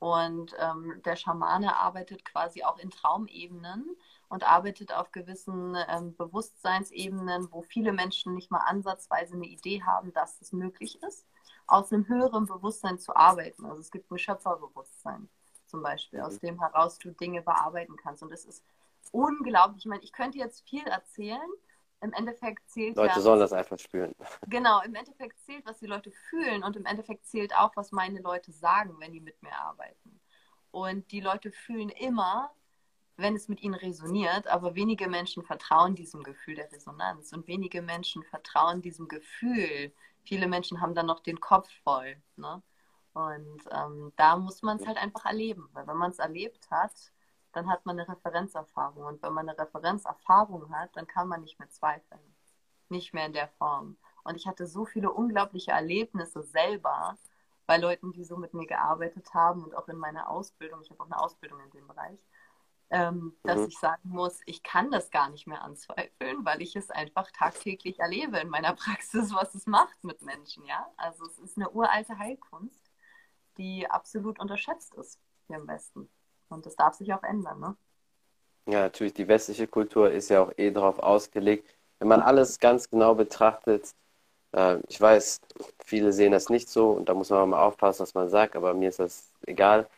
Und ähm, der Schamane arbeitet quasi auch in Traumebenen und arbeitet auf gewissen ähm, Bewusstseinsebenen, wo viele Menschen nicht mal ansatzweise eine Idee haben, dass es möglich ist, aus einem höheren Bewusstsein zu arbeiten. Also es gibt ein Schöpferbewusstsein zum Beispiel, aus mhm. dem heraus du Dinge bearbeiten kannst. Und es ist unglaublich. Ich meine, ich könnte jetzt viel erzählen. Im Endeffekt zählt. Leute ja, sollen das einfach spüren. Genau, im Endeffekt zählt, was die Leute fühlen und im Endeffekt zählt auch, was meine Leute sagen, wenn die mit mir arbeiten. Und die Leute fühlen immer, wenn es mit ihnen resoniert, aber wenige Menschen vertrauen diesem Gefühl der Resonanz und wenige Menschen vertrauen diesem Gefühl. Viele Menschen haben dann noch den Kopf voll. Ne? Und ähm, da muss man es halt einfach erleben, weil wenn man es erlebt hat, dann hat man eine Referenzerfahrung. Und wenn man eine Referenzerfahrung hat, dann kann man nicht mehr zweifeln. Nicht mehr in der Form. Und ich hatte so viele unglaubliche Erlebnisse selber bei Leuten, die so mit mir gearbeitet haben und auch in meiner Ausbildung. Ich habe auch eine Ausbildung in dem Bereich ähm, dass mhm. ich sagen muss, ich kann das gar nicht mehr anzweifeln, weil ich es einfach tagtäglich erlebe in meiner Praxis, was es macht mit Menschen, ja. Also es ist eine uralte Heilkunst, die absolut unterschätzt ist hier im Westen. Und das darf sich auch ändern, ne? Ja, natürlich, die westliche Kultur ist ja auch eh darauf ausgelegt. Wenn man alles ganz genau betrachtet, äh, ich weiß, viele sehen das nicht so und da muss man auch mal aufpassen, was man sagt, aber mir ist das egal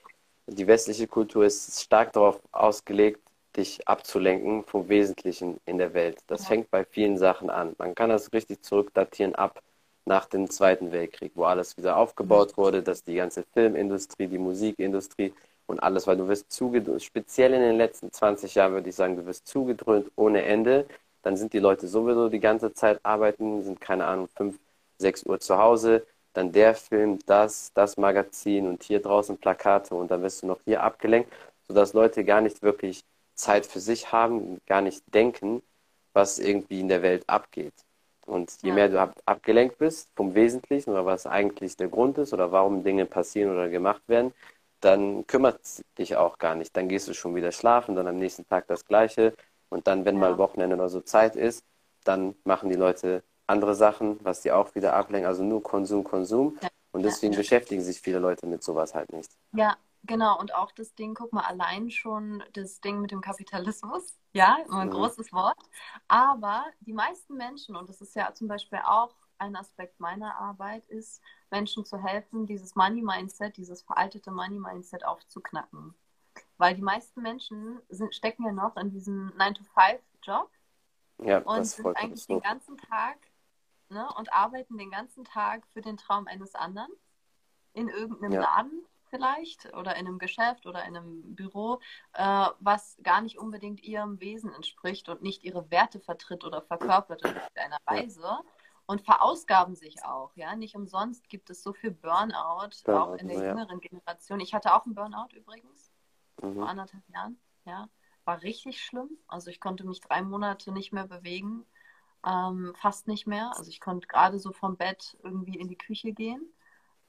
die westliche Kultur ist stark darauf ausgelegt, dich abzulenken vom Wesentlichen in der Welt. Das ja. fängt bei vielen Sachen an. Man kann das richtig zurückdatieren ab nach dem Zweiten Weltkrieg, wo alles wieder aufgebaut wurde, dass die ganze Filmindustrie, die Musikindustrie und alles, weil du wirst zugedröhnt, speziell in den letzten 20 Jahren würde ich sagen, du wirst zugedröhnt ohne Ende. Dann sind die Leute sowieso die ganze Zeit arbeiten, sind keine Ahnung, 5, 6 Uhr zu Hause, dann der Film, das, das Magazin und hier draußen Plakate und dann wirst du noch hier abgelenkt, sodass Leute gar nicht wirklich Zeit für sich haben, gar nicht denken, was irgendwie in der Welt abgeht. Und je ja. mehr du abgelenkt bist vom Wesentlichen oder was eigentlich der Grund ist oder warum Dinge passieren oder gemacht werden, dann kümmert es dich auch gar nicht. Dann gehst du schon wieder schlafen, dann am nächsten Tag das Gleiche. Und dann, wenn ja. mal Wochenende oder so Zeit ist, dann machen die Leute andere Sachen, was die auch wieder ablenken, also nur Konsum, Konsum. Ja. Und deswegen ja. beschäftigen sich viele Leute mit sowas halt nicht. Ja, genau. Und auch das Ding, guck mal, allein schon das Ding mit dem Kapitalismus, ja, immer ein mhm. großes Wort. Aber die meisten Menschen, und das ist ja zum Beispiel auch ein Aspekt meiner Arbeit, ist, Menschen zu helfen, dieses Money-Mindset, dieses veraltete Money-Mindset aufzuknacken. Weil die meisten Menschen sind, stecken ja noch in diesem 9-to-5-Job ja, und sind eigentlich den ganzen Tag ne, und arbeiten den ganzen Tag für den Traum eines anderen in irgendeinem ja. Laden vielleicht oder in einem Geschäft oder in einem Büro, äh, was gar nicht unbedingt ihrem Wesen entspricht und nicht ihre Werte vertritt oder verkörpert in irgendeiner Weise. und verausgaben sich auch. Ja, nicht umsonst gibt es so viel Burnout, Burnout auch in der ja. jüngeren Generation. Ich hatte auch einen Burnout übrigens mhm. vor anderthalb Jahren. Ja, war richtig schlimm. Also ich konnte mich drei Monate nicht mehr bewegen, ähm, fast nicht mehr. Also ich konnte gerade so vom Bett irgendwie in die Küche gehen.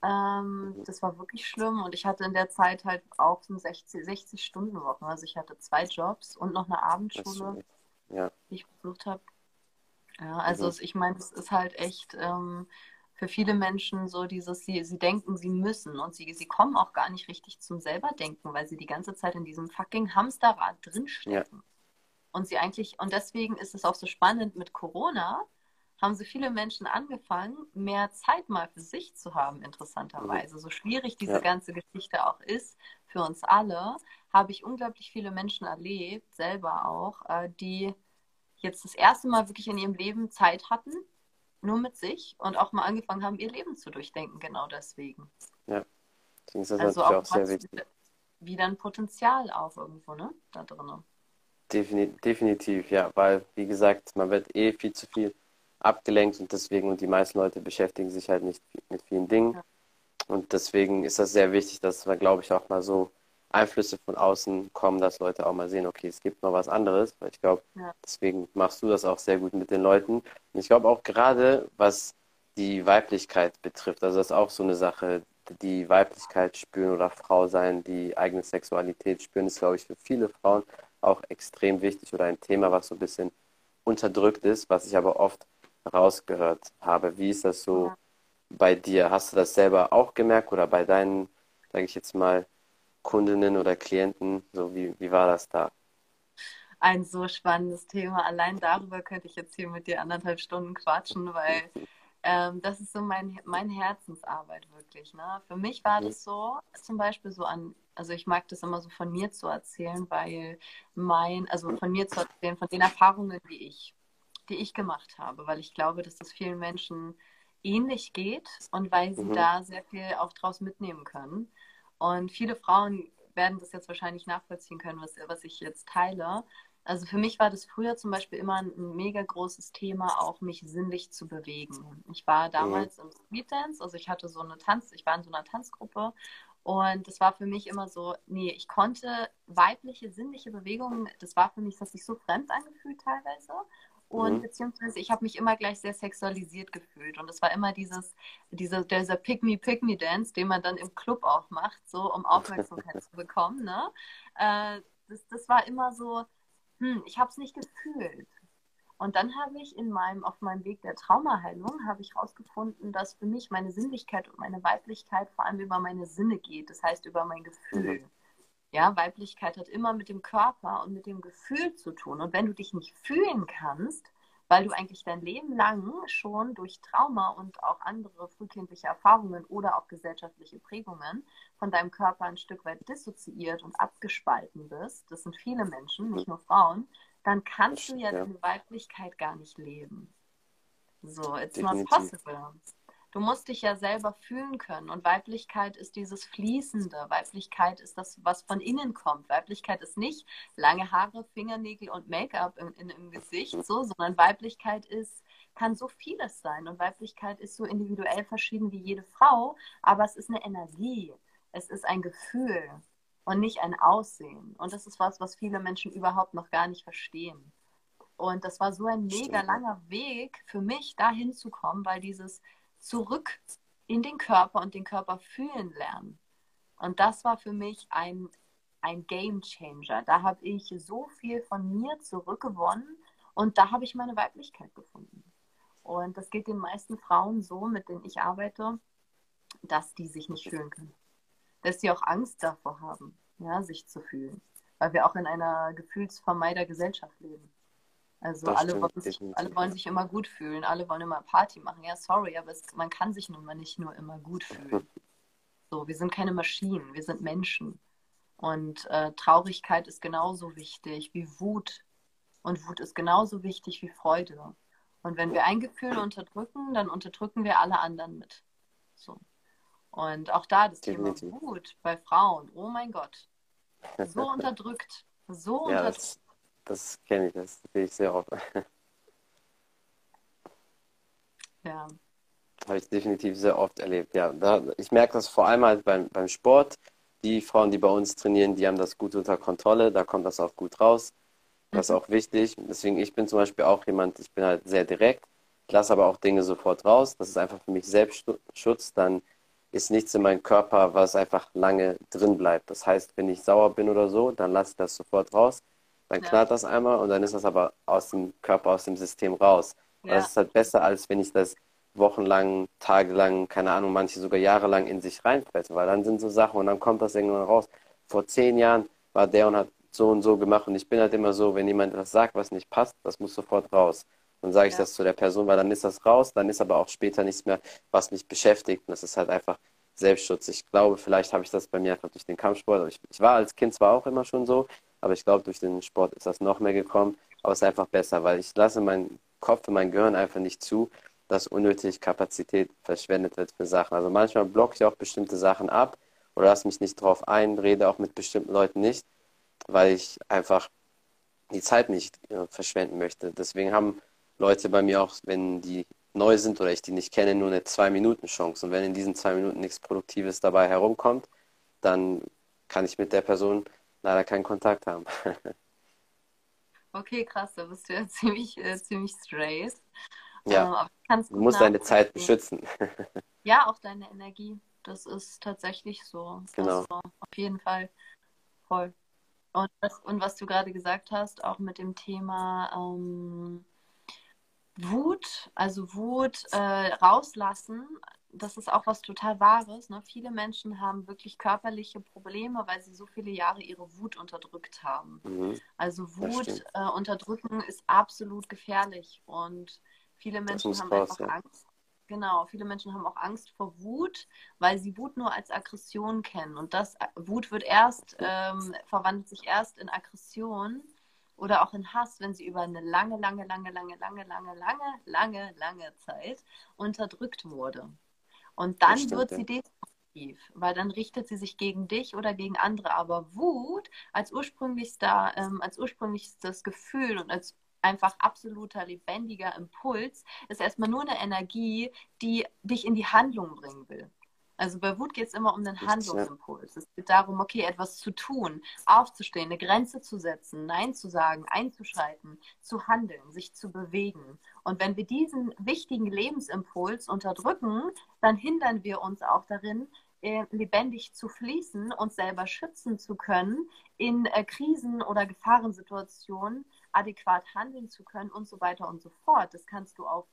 Ähm, das war wirklich schlimm und ich hatte in der Zeit halt auch so 60, 60 Stunden Wochen. Also ich hatte zwei Jobs und noch eine Abendschule, ja. die ich besucht habe. Ja, also mhm. ich meine, es ist halt echt ähm, für viele Menschen so dieses, sie, sie denken, sie müssen und sie, sie kommen auch gar nicht richtig zum selber denken, weil sie die ganze Zeit in diesem fucking Hamsterrad drinstecken. Ja. Und sie eigentlich, und deswegen ist es auch so spannend mit Corona, haben so viele Menschen angefangen, mehr Zeit mal für sich zu haben, interessanterweise. So schwierig diese ja. ganze Geschichte auch ist für uns alle, habe ich unglaublich viele Menschen erlebt, selber auch, äh, die jetzt das erste Mal wirklich in ihrem Leben Zeit hatten, nur mit sich und auch mal angefangen haben, ihr Leben zu durchdenken, genau deswegen. Ja, das ist also auch, auch sehr wichtig. Wieder ein Potenzial auch irgendwo, ne, da drin. Definitiv, definitiv, ja, weil, wie gesagt, man wird eh viel zu viel abgelenkt und deswegen, und die meisten Leute beschäftigen sich halt nicht mit vielen Dingen. Ja. Und deswegen ist das sehr wichtig, dass man, glaube ich, auch mal so Einflüsse von außen kommen, dass Leute auch mal sehen, okay, es gibt noch was anderes. Weil ich glaube, ja. deswegen machst du das auch sehr gut mit den Leuten. Und ich glaube auch gerade, was die Weiblichkeit betrifft, also das ist auch so eine Sache, die Weiblichkeit spüren oder Frau sein, die eigene Sexualität spüren, ist, glaube ich, für viele Frauen auch extrem wichtig oder ein Thema, was so ein bisschen unterdrückt ist, was ich aber oft rausgehört habe. Wie ist das so ja. bei dir? Hast du das selber auch gemerkt oder bei deinen, sage ich jetzt mal, Kundinnen oder Klienten? So, wie, wie war das da? Ein so spannendes Thema. Allein darüber könnte ich jetzt hier mit dir anderthalb Stunden quatschen, weil ähm, das ist so mein, mein Herzensarbeit wirklich. Ne? Für mich war das so, zum Beispiel so an, also ich mag das immer so von mir zu erzählen, weil mein, also von mir zu erzählen, von den Erfahrungen, die ich, die ich gemacht habe, weil ich glaube, dass das vielen Menschen ähnlich geht und weil sie mhm. da sehr viel auch draus mitnehmen können. Und viele Frauen werden das jetzt wahrscheinlich nachvollziehen können, was, was ich jetzt teile. Also für mich war das früher zum Beispiel immer ein, mega großes Thema, auch mich sinnlich zu bewegen. Ich war damals mhm. im Street Dance, also ich hatte so eine Tanz, ich war in so einer Tanzgruppe und das war für mich immer so, nee, ich konnte weibliche, sinnliche Bewegungen, das war für mich, das sich so fremd angefühlt teilweise. Und mhm. beziehungsweise ich habe mich immer gleich sehr sexualisiert gefühlt. Und es war immer dieses, dieser, dieser Pick-Me-Pick-Me-Dance, den man dann im Club auch macht, so um Aufmerksamkeit zu bekommen. Ne? Äh, das, das war immer so, hm, ich habe es nicht gefühlt. Und dann habe ich in meinem, auf meinem Weg der Traumaheilung, habe ich herausgefunden, dass für mich meine Sinnlichkeit und meine Weiblichkeit vor allem über meine Sinne geht. Das heißt über mein Gefühl. Mhm. Ja, Weiblichkeit hat immer mit dem Körper und mit dem Gefühl zu tun. Und wenn du dich nicht fühlen kannst, weil du eigentlich dein Leben lang schon durch Trauma und auch andere frühkindliche Erfahrungen oder auch gesellschaftliche Prägungen von deinem Körper ein Stück weit dissoziiert und abgespalten bist, das sind viele Menschen, nicht nur Frauen, dann kannst du ja, ja. deine Weiblichkeit gar nicht leben. So, it's Definitiv. not possible. Du musst dich ja selber fühlen können. Und Weiblichkeit ist dieses Fließende. Weiblichkeit ist das, was von innen kommt. Weiblichkeit ist nicht lange Haare, Fingernägel und Make-up im, Gesicht, so, sondern Weiblichkeit ist, kann so vieles sein. Und Weiblichkeit ist so individuell verschieden wie jede Frau, aber es ist eine Energie. Es ist ein Gefühl und nicht ein Aussehen. Und das ist was, was viele Menschen überhaupt noch gar nicht verstehen. Und das war so ein mega langer Weg für mich, da hinzukommen, weil dieses zurück in den Körper und den Körper fühlen lernen. Und das war für mich ein, ein Game Changer. Da habe ich so viel von mir zurückgewonnen und da habe ich meine Weiblichkeit gefunden. Und das geht den meisten Frauen so, mit denen ich arbeite, dass die sich nicht fühlen können. Dass sie auch Angst davor haben, ja, sich zu fühlen. Weil wir auch in einer Gefühlsvermeider-Gesellschaft leben. Also alle wollen, sich, alle wollen sich immer gut fühlen, alle wollen immer Party machen. Ja, sorry, aber es, man kann sich nun mal nicht nur immer gut fühlen. So, wir sind keine Maschinen, wir sind Menschen. Und äh, Traurigkeit ist genauso wichtig wie Wut. Und Wut ist genauso wichtig wie Freude. Und wenn wir ein Gefühl unterdrücken, dann unterdrücken wir alle anderen mit. So. Und auch da das Definitiv. Thema Wut bei Frauen, oh mein Gott. So unterdrückt. So ja, unterdrückt. Das kenne ich, das sehe ich sehr oft. Ja. Habe ich definitiv sehr oft erlebt, ja. Da, ich merke das vor allem halt beim, beim Sport. Die Frauen, die bei uns trainieren, die haben das gut unter Kontrolle, da kommt das auch gut raus. Das ist mhm. auch wichtig. Deswegen, ich bin zum Beispiel auch jemand, ich bin halt sehr direkt, ich lasse aber auch Dinge sofort raus. Das ist einfach für mich Selbstschutz. Dann ist nichts in meinem Körper, was einfach lange drin bleibt. Das heißt, wenn ich sauer bin oder so, dann lasse ich das sofort raus. Dann ja. knallt das einmal und dann ist das aber aus dem Körper, aus dem System raus. Ja. Das ist halt besser, als wenn ich das wochenlang, tagelang, keine Ahnung, manche sogar jahrelang in sich reinfressen, weil dann sind so Sachen und dann kommt das irgendwann raus. Vor zehn Jahren war der und hat so und so gemacht und ich bin halt immer so, wenn jemand etwas sagt, was nicht passt, das muss sofort raus. Dann sage ich ja. das zu der Person, weil dann ist das raus, dann ist aber auch später nichts mehr, was mich beschäftigt und das ist halt einfach Selbstschutz. Ich glaube, vielleicht habe ich das bei mir einfach durch den Kampfsport. Ich, ich war als Kind zwar auch immer schon so, aber ich glaube, durch den Sport ist das noch mehr gekommen. Aber es ist einfach besser, weil ich lasse meinen Kopf und mein Gehirn einfach nicht zu, dass unnötig Kapazität verschwendet wird für Sachen. Also manchmal blocke ich auch bestimmte Sachen ab oder lasse mich nicht drauf ein, rede auch mit bestimmten Leuten nicht, weil ich einfach die Zeit nicht äh, verschwenden möchte. Deswegen haben Leute bei mir auch, wenn die neu sind oder ich die nicht kenne, nur eine Zwei-Minuten-Chance. Und wenn in diesen zwei Minuten nichts Produktives dabei herumkommt, dann kann ich mit der Person leider keinen Kontakt haben. okay, krass, da bist du ja ziemlich, äh, ziemlich straight. Ja, ähm, du musst deine Zeit beschützen. ja, auch deine Energie. Das ist tatsächlich so. Genau. So, auf jeden Fall. Voll. Und was, und was du gerade gesagt hast, auch mit dem Thema ähm, Wut, also Wut äh, rauslassen, das ist auch was total Wahres. Ne? Viele Menschen haben wirklich körperliche Probleme, weil sie so viele Jahre ihre Wut unterdrückt haben. Mhm. Also Wut äh, unterdrücken ist absolut gefährlich und Viele Menschen haben raus, einfach ja. Angst. Genau, viele Menschen haben auch Angst vor Wut, weil sie Wut nur als Aggression kennen. Und das Wut wird erst, ähm, verwandelt sich erst in Aggression oder auch in Hass, wenn sie über eine lange, lange, lange, lange, lange, lange, lange, lange, lange Zeit unterdrückt wurde. Und dann stimmt, wird sie destruktiv, weil dann richtet sie sich gegen dich oder gegen andere. Aber Wut als ursprünglichster, ähm, als ursprünglichstes Gefühl und als einfach absoluter lebendiger Impuls, ist erstmal nur eine Energie, die dich in die Handlung bringen will. Also bei Wut geht es immer um den Handlungsimpuls. Es geht darum, okay, etwas zu tun, aufzustehen, eine Grenze zu setzen, Nein zu sagen, einzuschreiten, zu handeln, sich zu bewegen. Und wenn wir diesen wichtigen Lebensimpuls unterdrücken, dann hindern wir uns auch darin, äh, lebendig zu fließen, uns selber schützen zu können in äh, Krisen oder Gefahrensituationen, adäquat handeln zu können und so weiter und so fort. Das kannst du auch,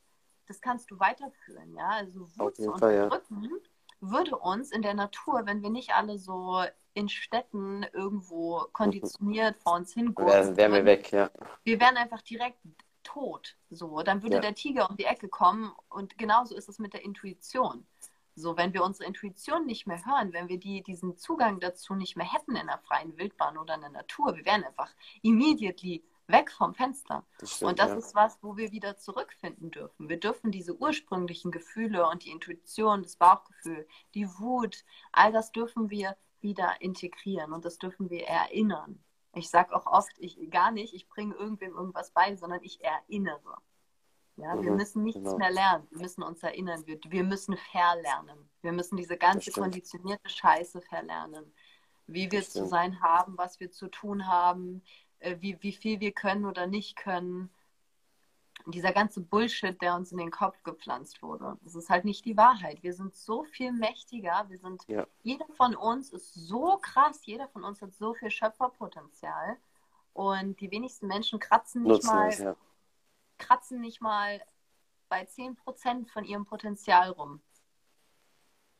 das kannst du weiterführen, ja. Also Wut zu unterdrücken ja. Würde uns in der Natur, wenn wir nicht alle so in Städten irgendwo konditioniert vor uns hingehen. Wären wir weg, ja. Wir wären einfach direkt tot. So, dann würde ja. der Tiger um die Ecke kommen und genauso ist es mit der Intuition. So, wenn wir unsere Intuition nicht mehr hören, wenn wir die, diesen Zugang dazu nicht mehr hätten in der freien Wildbahn oder in der Natur, wir wären einfach immediately weg vom Fenster. Das stimmt, und das ja. ist was, wo wir wieder zurückfinden dürfen. Wir dürfen diese ursprünglichen Gefühle und die Intuition, das Bauchgefühl, die Wut, all das dürfen wir wieder integrieren und das dürfen wir erinnern. Ich sage auch oft, ich gar nicht, ich bringe irgendwem irgendwas bei, sondern ich erinnere. Ja, mhm, wir müssen nichts genau. mehr lernen. Wir müssen uns erinnern. Wir, wir müssen verlernen. Wir müssen diese ganze konditionierte Scheiße verlernen. Wie wir zu sein haben, was wir zu tun haben, wie, wie viel wir können oder nicht können. Dieser ganze Bullshit, der uns in den Kopf gepflanzt wurde. Das ist halt nicht die Wahrheit. Wir sind so viel mächtiger. Wir sind, ja. jeder von uns ist so krass. Jeder von uns hat so viel Schöpferpotenzial. Und die wenigsten Menschen kratzen nicht Nutzen mal, es, ja. kratzen nicht mal bei 10% von ihrem Potenzial rum.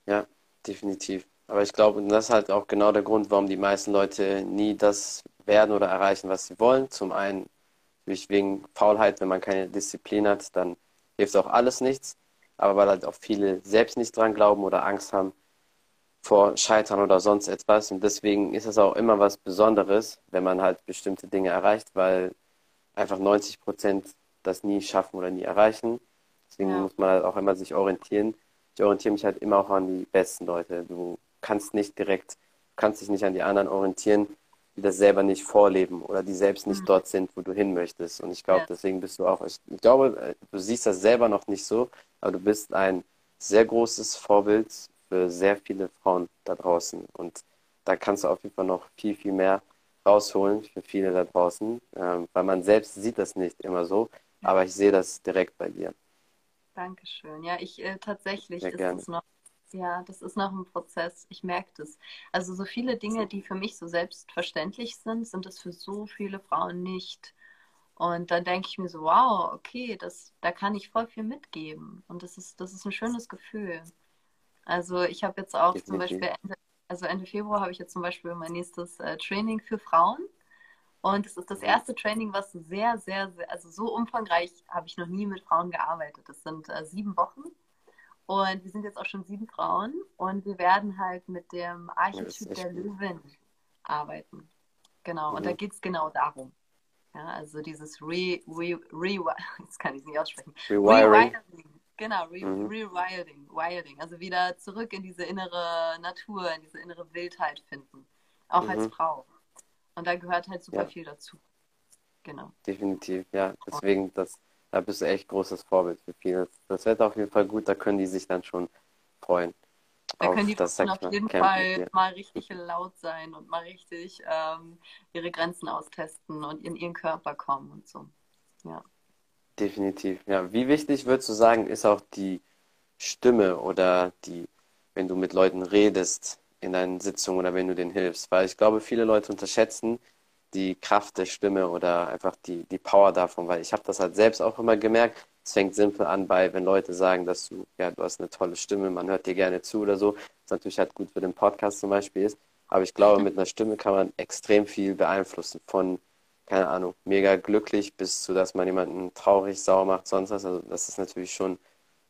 Ja, definitiv. Aber ich glaube, das ist halt auch genau der Grund, warum die meisten Leute nie das werden oder erreichen, was sie wollen. Zum einen natürlich wegen Faulheit, wenn man keine Disziplin hat, dann hilft auch alles nichts. Aber weil halt auch viele selbst nicht dran glauben oder Angst haben vor Scheitern oder sonst etwas. Und deswegen ist es auch immer was Besonderes, wenn man halt bestimmte Dinge erreicht, weil einfach 90 Prozent das nie schaffen oder nie erreichen. Deswegen ja. muss man halt auch immer sich orientieren. Ich orientiere mich halt immer auch an die besten Leute. Du kannst nicht direkt, kannst dich nicht an die anderen orientieren, die das selber nicht vorleben oder die selbst nicht mhm. dort sind, wo du hin möchtest. Und ich glaube, ja. deswegen bist du auch, ich glaube, du siehst das selber noch nicht so, aber du bist ein sehr großes Vorbild für sehr viele Frauen da draußen. Und da kannst du auf jeden Fall noch viel, viel mehr rausholen für viele da draußen, ähm, weil man selbst sieht das nicht immer so, aber ich sehe das direkt bei dir. Dankeschön. Ja, ich äh, tatsächlich Sehr ist gerne. es noch, ja, das ist noch ein Prozess. Ich merke das. Also so viele Dinge, die für mich so selbstverständlich sind, sind es für so viele Frauen nicht. Und dann denke ich mir so, wow, okay, das, da kann ich voll viel mitgeben. Und das ist, das ist ein schönes Gefühl. Also ich habe jetzt auch zum Beispiel Ende, also Ende Februar habe ich jetzt zum Beispiel mein nächstes äh, Training für Frauen. Und es ist das erste Training, was sehr, sehr, sehr, also so umfangreich habe ich noch nie mit Frauen gearbeitet. Das sind äh, sieben Wochen. Und wir sind jetzt auch schon sieben Frauen. Und wir werden halt mit dem Archetyp der Löwin arbeiten. Genau. Mhm. Und da mhm. geht es genau darum. Ja, also dieses Re, Re, Re, jetzt kann ich es nicht aussprechen. Rewiring. Genau, Re mhm. Rewiring, Wiring. Also wieder zurück in diese innere Natur, in diese innere Wildheit finden. Auch mhm. als Frau. Und da gehört halt super ja. viel dazu. Genau. Definitiv, ja. Deswegen, das, da bist du echt großes Vorbild für viele. Das wird auf jeden Fall gut, da können die sich dann schon freuen. Da können die das, auf jeden Camp Fall mal richtig laut sein und mal richtig ähm, ihre Grenzen austesten und in ihren Körper kommen und so. Ja. Definitiv, ja. Wie wichtig würdest du sagen, ist auch die Stimme oder die, wenn du mit Leuten redest, in deinen Sitzungen oder wenn du denen hilfst. Weil ich glaube, viele Leute unterschätzen die Kraft der Stimme oder einfach die, die Power davon, weil ich habe das halt selbst auch immer gemerkt. Es fängt simpel an bei, wenn Leute sagen, dass du, ja, du hast eine tolle Stimme, man hört dir gerne zu oder so, was natürlich halt gut für den Podcast zum Beispiel ist. Aber ich glaube, mit einer Stimme kann man extrem viel beeinflussen. Von, keine Ahnung, mega glücklich bis zu, dass man jemanden traurig, sauer macht, sonst was. Also das ist natürlich schon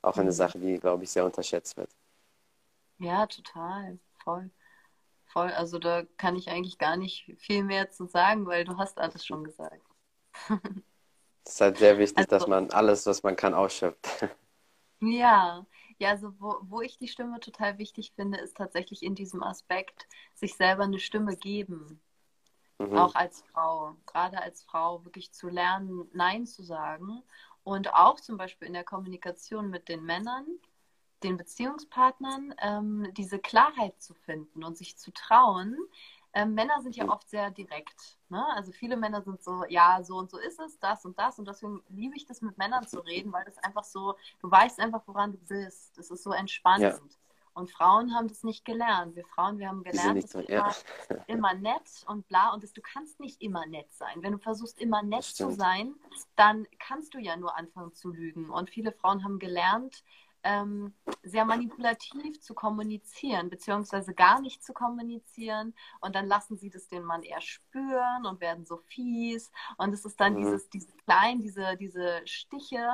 auch eine mhm. Sache, die, glaube ich, sehr unterschätzt wird. Ja, total voll. Voll. Also da kann ich eigentlich gar nicht viel mehr zu sagen, weil du hast alles schon gesagt. Es ist halt sehr wichtig, also, dass man alles, was man kann, ausschöpft. Ja, ja, also wo, wo ich die Stimme total wichtig finde, ist tatsächlich in diesem Aspekt, sich selber eine Stimme geben. Mhm. Auch als Frau. Gerade als Frau wirklich zu lernen, Nein zu sagen. Und auch zum Beispiel in der Kommunikation mit den Männern den Beziehungspartnern ähm, diese Klarheit zu finden und sich zu trauen. Ähm, Männer sind ja oft sehr direkt. Ne? Also viele Männer sind so, ja, so und so ist es, das und das. Und deswegen liebe ich das mit Männern zu reden, weil das einfach so, du weißt einfach, woran du bist. Das ist so entspannend. Ja. Und Frauen haben das nicht gelernt. Wir Frauen, wir haben gelernt, dass wir ja. immer, immer, nett und bla. Und das, du kannst nicht immer nett sein. Wenn du versuchst, immer nett zu sein, dann kannst du ja nur anfangen zu lügen. Und viele Frauen haben gelernt, ähm, sehr manipulativ zu kommunizieren, beziehungsweise gar nicht zu kommunizieren. Und dann lassen sie das den Mann eher spüren und werden so fies. Und es ist dann mhm. dieses, diese kleinen, diese, diese Stiche,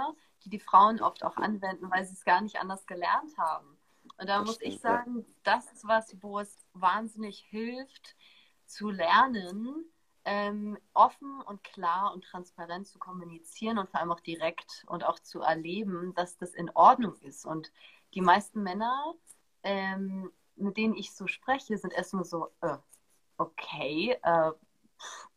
die die Frauen oft auch anwenden, weil sie es gar nicht anders gelernt haben. Und da das muss stimmt, ich sagen, das ist was, wo es wahnsinnig hilft, zu lernen, ähm, offen und klar und transparent zu kommunizieren und vor allem auch direkt und auch zu erleben, dass das in Ordnung ist. Und die meisten Männer, ähm, mit denen ich so spreche, sind erstmal so, äh, okay, äh,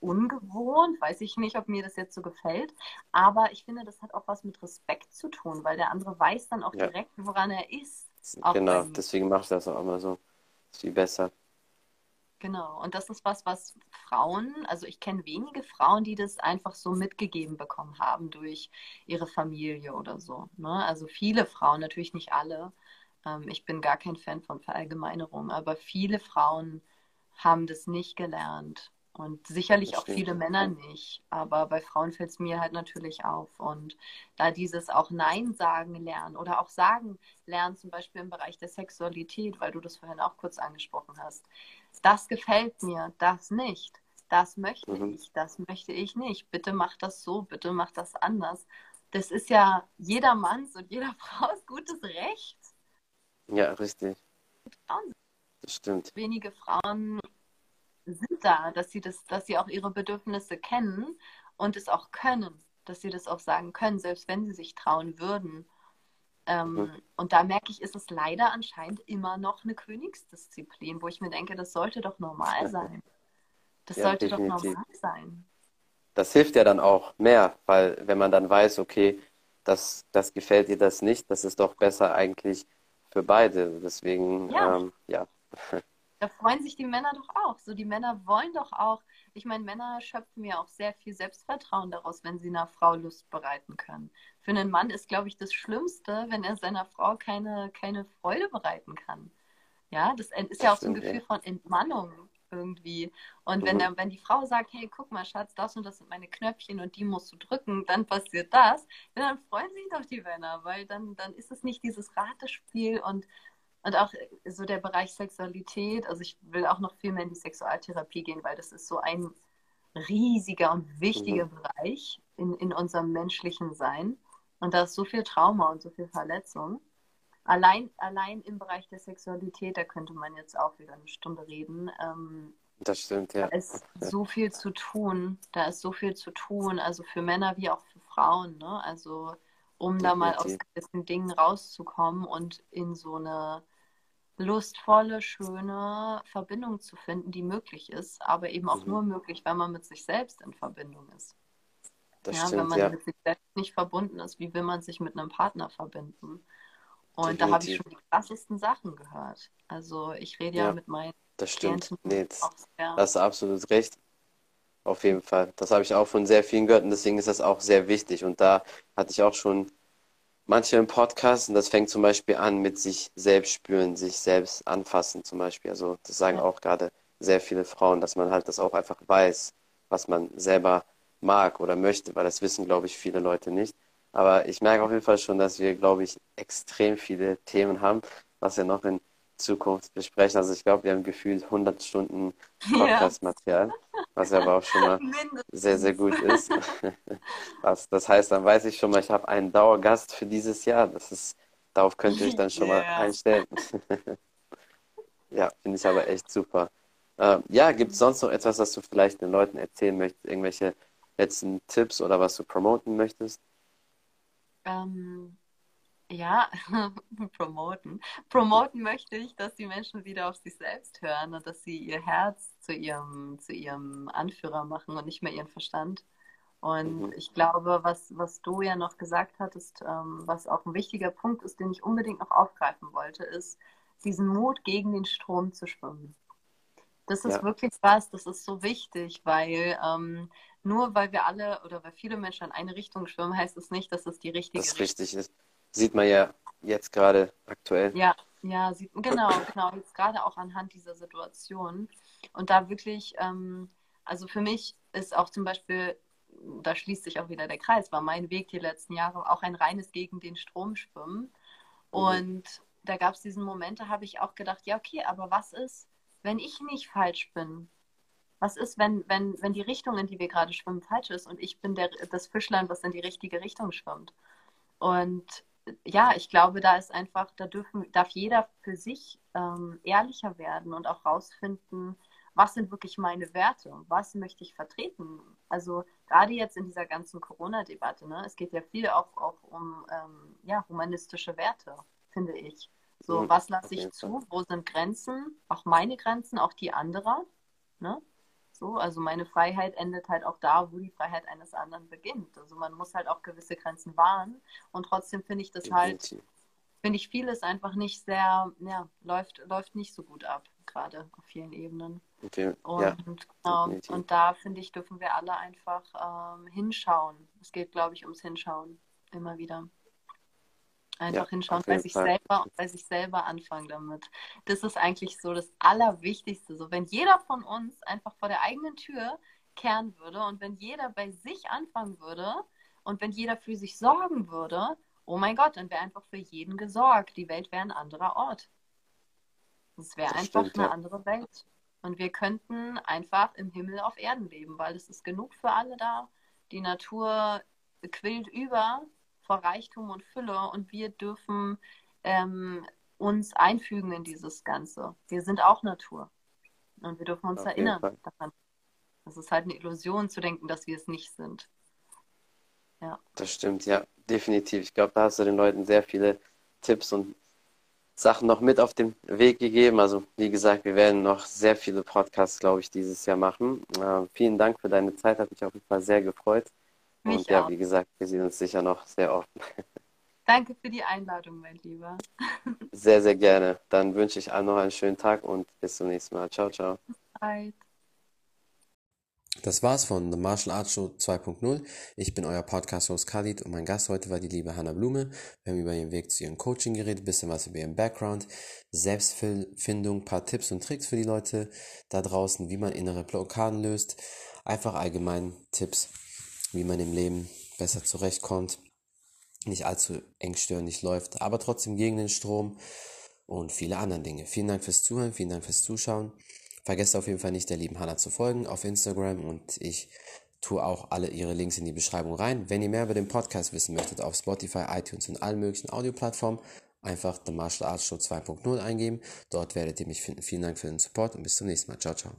ungewohnt, weiß ich nicht, ob mir das jetzt so gefällt, aber ich finde, das hat auch was mit Respekt zu tun, weil der andere weiß dann auch ja. direkt, woran er ist. Genau, deswegen mache ich das auch immer so. Ist viel besser. Genau, und das ist was, was Frauen, also ich kenne wenige Frauen, die das einfach so mitgegeben bekommen haben durch ihre Familie oder so. Ne? Also viele Frauen, natürlich nicht alle. Ähm, ich bin gar kein Fan von Verallgemeinerung, aber viele Frauen haben das nicht gelernt. Und sicherlich auch viele Männer nicht. Aber bei Frauen fällt es mir halt natürlich auf. Und da dieses auch Nein sagen lernen oder auch sagen lernen, zum Beispiel im Bereich der Sexualität, weil du das vorhin auch kurz angesprochen hast. Das gefällt mir, das nicht. Das möchte mhm. ich, das möchte ich nicht. Bitte mach das so, bitte mach das anders. Das ist ja jedermanns und jeder Frau gutes Recht. Ja, richtig. Das stimmt. Wenige Frauen sind da, dass sie das, dass sie auch ihre Bedürfnisse kennen und es auch können, dass sie das auch sagen können, selbst wenn sie sich trauen würden. Ähm, mhm. Und da merke ich, ist es leider anscheinend immer noch eine Königsdisziplin, wo ich mir denke, das sollte doch normal sein. Das ja, sollte definitiv. doch normal sein. Das hilft ja dann auch mehr, weil wenn man dann weiß, okay, das, das gefällt dir das nicht, das ist doch besser eigentlich für beide. Deswegen, ja. Ähm, ja. Da freuen sich die Männer doch auch. So, die Männer wollen doch auch, ich meine, Männer schöpfen ja auch sehr viel Selbstvertrauen daraus, wenn sie einer Frau Lust bereiten können. Für einen Mann ist, glaube ich, das Schlimmste, wenn er seiner Frau keine, keine Freude bereiten kann. Ja, das ist ja auch so ein Gefühl von Entmannung irgendwie. Und wenn, mhm. der, wenn die Frau sagt, hey, guck mal, Schatz, das und das sind meine Knöpfchen und die musst du drücken, dann passiert das, dann freuen sich doch die Männer, weil dann, dann ist es nicht dieses Ratespiel und, und auch so der Bereich Sexualität. Also ich will auch noch viel mehr in die Sexualtherapie gehen, weil das ist so ein riesiger und wichtiger mhm. Bereich in, in unserem menschlichen Sein. Und da ist so viel Trauma und so viel Verletzung. Allein, allein im Bereich der Sexualität, da könnte man jetzt auch wieder eine Stunde reden. Ähm, das stimmt, ja. Da ist so viel zu tun. Da ist so viel zu tun, also für Männer wie auch für Frauen. Ne? Also um Definitiv. da mal aus gewissen Dingen rauszukommen und in so eine lustvolle, schöne Verbindung zu finden, die möglich ist, aber eben auch mhm. nur möglich, wenn man mit sich selbst in Verbindung ist. Das ja, stimmt, wenn man ja. mit sich selbst nicht verbunden ist, wie will man sich mit einem Partner verbinden? Und Definitiv. da habe ich schon die krassesten Sachen gehört. Also ich rede ja, ja mit meinen das stimmt. Nee, das, das ist absolut recht. Auf jeden Fall. Das habe ich auch von sehr vielen gehört und deswegen ist das auch sehr wichtig. Und da hatte ich auch schon manche im Podcast und das fängt zum Beispiel an mit sich selbst spüren, sich selbst anfassen zum Beispiel. Also das sagen ja. auch gerade sehr viele Frauen, dass man halt das auch einfach weiß, was man selber mag oder möchte, weil das wissen, glaube ich, viele Leute nicht. Aber ich merke auf jeden Fall schon, dass wir, glaube ich, extrem viele Themen haben, was wir noch in Zukunft besprechen. Also ich glaube, wir haben gefühlt 100 Stunden Podcast-Material, ja. was aber auch schon mal sehr, sehr gut ist. Was, das heißt, dann weiß ich schon mal, ich habe einen Dauergast für dieses Jahr. Das ist, darauf könnt ihr euch dann schon yeah. mal einstellen. ja, finde ich aber echt super. Ähm, ja, gibt es sonst noch etwas, was du vielleicht den Leuten erzählen möchtest? Irgendwelche letzten Tipps oder was du promoten möchtest? Ähm, ja, promoten. Promoten möchte ich, dass die Menschen wieder auf sich selbst hören und dass sie ihr Herz zu ihrem, zu ihrem Anführer machen und nicht mehr ihren Verstand. Und mhm. ich glaube, was, was du ja noch gesagt hattest, ähm, was auch ein wichtiger Punkt ist, den ich unbedingt noch aufgreifen wollte, ist, diesen Mut gegen den Strom zu schwimmen. Das ist ja. wirklich was, das ist so wichtig, weil ähm, nur weil wir alle oder weil viele Menschen in eine Richtung schwimmen, heißt es nicht, dass es die richtige das richtig ist. Sieht man ja jetzt gerade aktuell. Ja, ja, sieht, genau, genau. Jetzt gerade auch anhand dieser Situation. Und da wirklich, ähm, also für mich ist auch zum Beispiel, da schließt sich auch wieder der Kreis, war mein Weg die letzten Jahre auch ein reines gegen den Strom schwimmen. Mhm. Und mhm. da gab es diesen Moment, da habe ich auch gedacht, ja, okay, aber was ist, wenn ich nicht falsch bin? was ist, wenn, wenn, wenn die Richtung, in die wir gerade schwimmen, falsch ist und ich bin der, das Fischlein, was in die richtige Richtung schwimmt. Und ja, ich glaube, da ist einfach, da dürfen, darf jeder für sich ähm, ehrlicher werden und auch rausfinden, was sind wirklich meine Werte, was möchte ich vertreten. Also gerade jetzt in dieser ganzen Corona-Debatte, ne, es geht ja viel auch, auch um ähm, ja, humanistische Werte, finde ich. So, mhm, was lasse ich zu, wo sind Grenzen, auch meine Grenzen, auch die anderer. Ne? So, also meine Freiheit endet halt auch da, wo die Freiheit eines anderen beginnt. Also man muss halt auch gewisse Grenzen wahren. Und trotzdem finde ich das halt, finde ich vieles einfach nicht sehr, ja, läuft, läuft nicht so gut ab, gerade auf vielen Ebenen. Okay. Und, ja, genau, und da finde ich, dürfen wir alle einfach ähm, hinschauen. Es geht, glaube ich, ums Hinschauen immer wieder. Einfach ja, hinschauen, bei sich, selber, bei sich selber anfangen damit. Das ist eigentlich so das Allerwichtigste. So, wenn jeder von uns einfach vor der eigenen Tür kehren würde und wenn jeder bei sich anfangen würde und wenn jeder für sich sorgen würde, oh mein Gott, dann wäre einfach für jeden gesorgt. Die Welt wäre ein anderer Ort. Es wäre einfach stimmt, eine ja. andere Welt. Und wir könnten einfach im Himmel auf Erden leben, weil es ist genug für alle da. Die Natur quillt über vor Reichtum und Fülle und wir dürfen ähm, uns einfügen in dieses Ganze. Wir sind auch Natur. Und wir dürfen uns Auf erinnern daran. Es ist halt eine Illusion zu denken, dass wir es nicht sind. Ja. Das stimmt, ja, definitiv. Ich glaube, da hast du den Leuten sehr viele Tipps und Sachen noch mit auf den Weg gegeben. Also, wie gesagt, wir werden noch sehr viele Podcasts, glaube ich, dieses Jahr machen. Äh, vielen Dank für deine Zeit, hat mich auf jeden Fall sehr gefreut. Mich Und ja, auch. wie gesagt, wir sehen uns sicher noch sehr oft. Danke für die Einladung, mein Lieber. Sehr, sehr gerne. Dann wünsche ich allen noch einen schönen Tag und bis zum nächsten Mal. Ciao, ciao. Bye. Das war's von The Martial Arts Show 2.0. Ich bin euer Podcast-Host Khalid und mein Gast heute war die liebe Hannah Blume. Wir haben über ihren Weg zu ihrem Coaching geredet, bisschen was über ihren Background, Selbstfindung, paar Tipps und Tricks für die Leute da draußen, wie man innere Blockaden löst, einfach allgemein Tipps, wie man im Leben besser zurechtkommt, nicht allzu engstirnig läuft, aber trotzdem gegen den Strom und viele andere Dinge. Vielen Dank fürs Zuhören, vielen Dank fürs Zuschauen. Vergesst auf jeden Fall nicht, der lieben Hannah zu folgen auf Instagram und ich tue auch alle ihre Links in die Beschreibung rein. Wenn ihr mehr über den Podcast wissen möchtet, auf Spotify, iTunes und allen möglichen Audioplattformen, einfach The Martial Arts Show 2.0 eingeben. Dort werdet ihr mich finden. Vielen Dank für den Support und bis zum nächsten Mal. Ciao, ciao.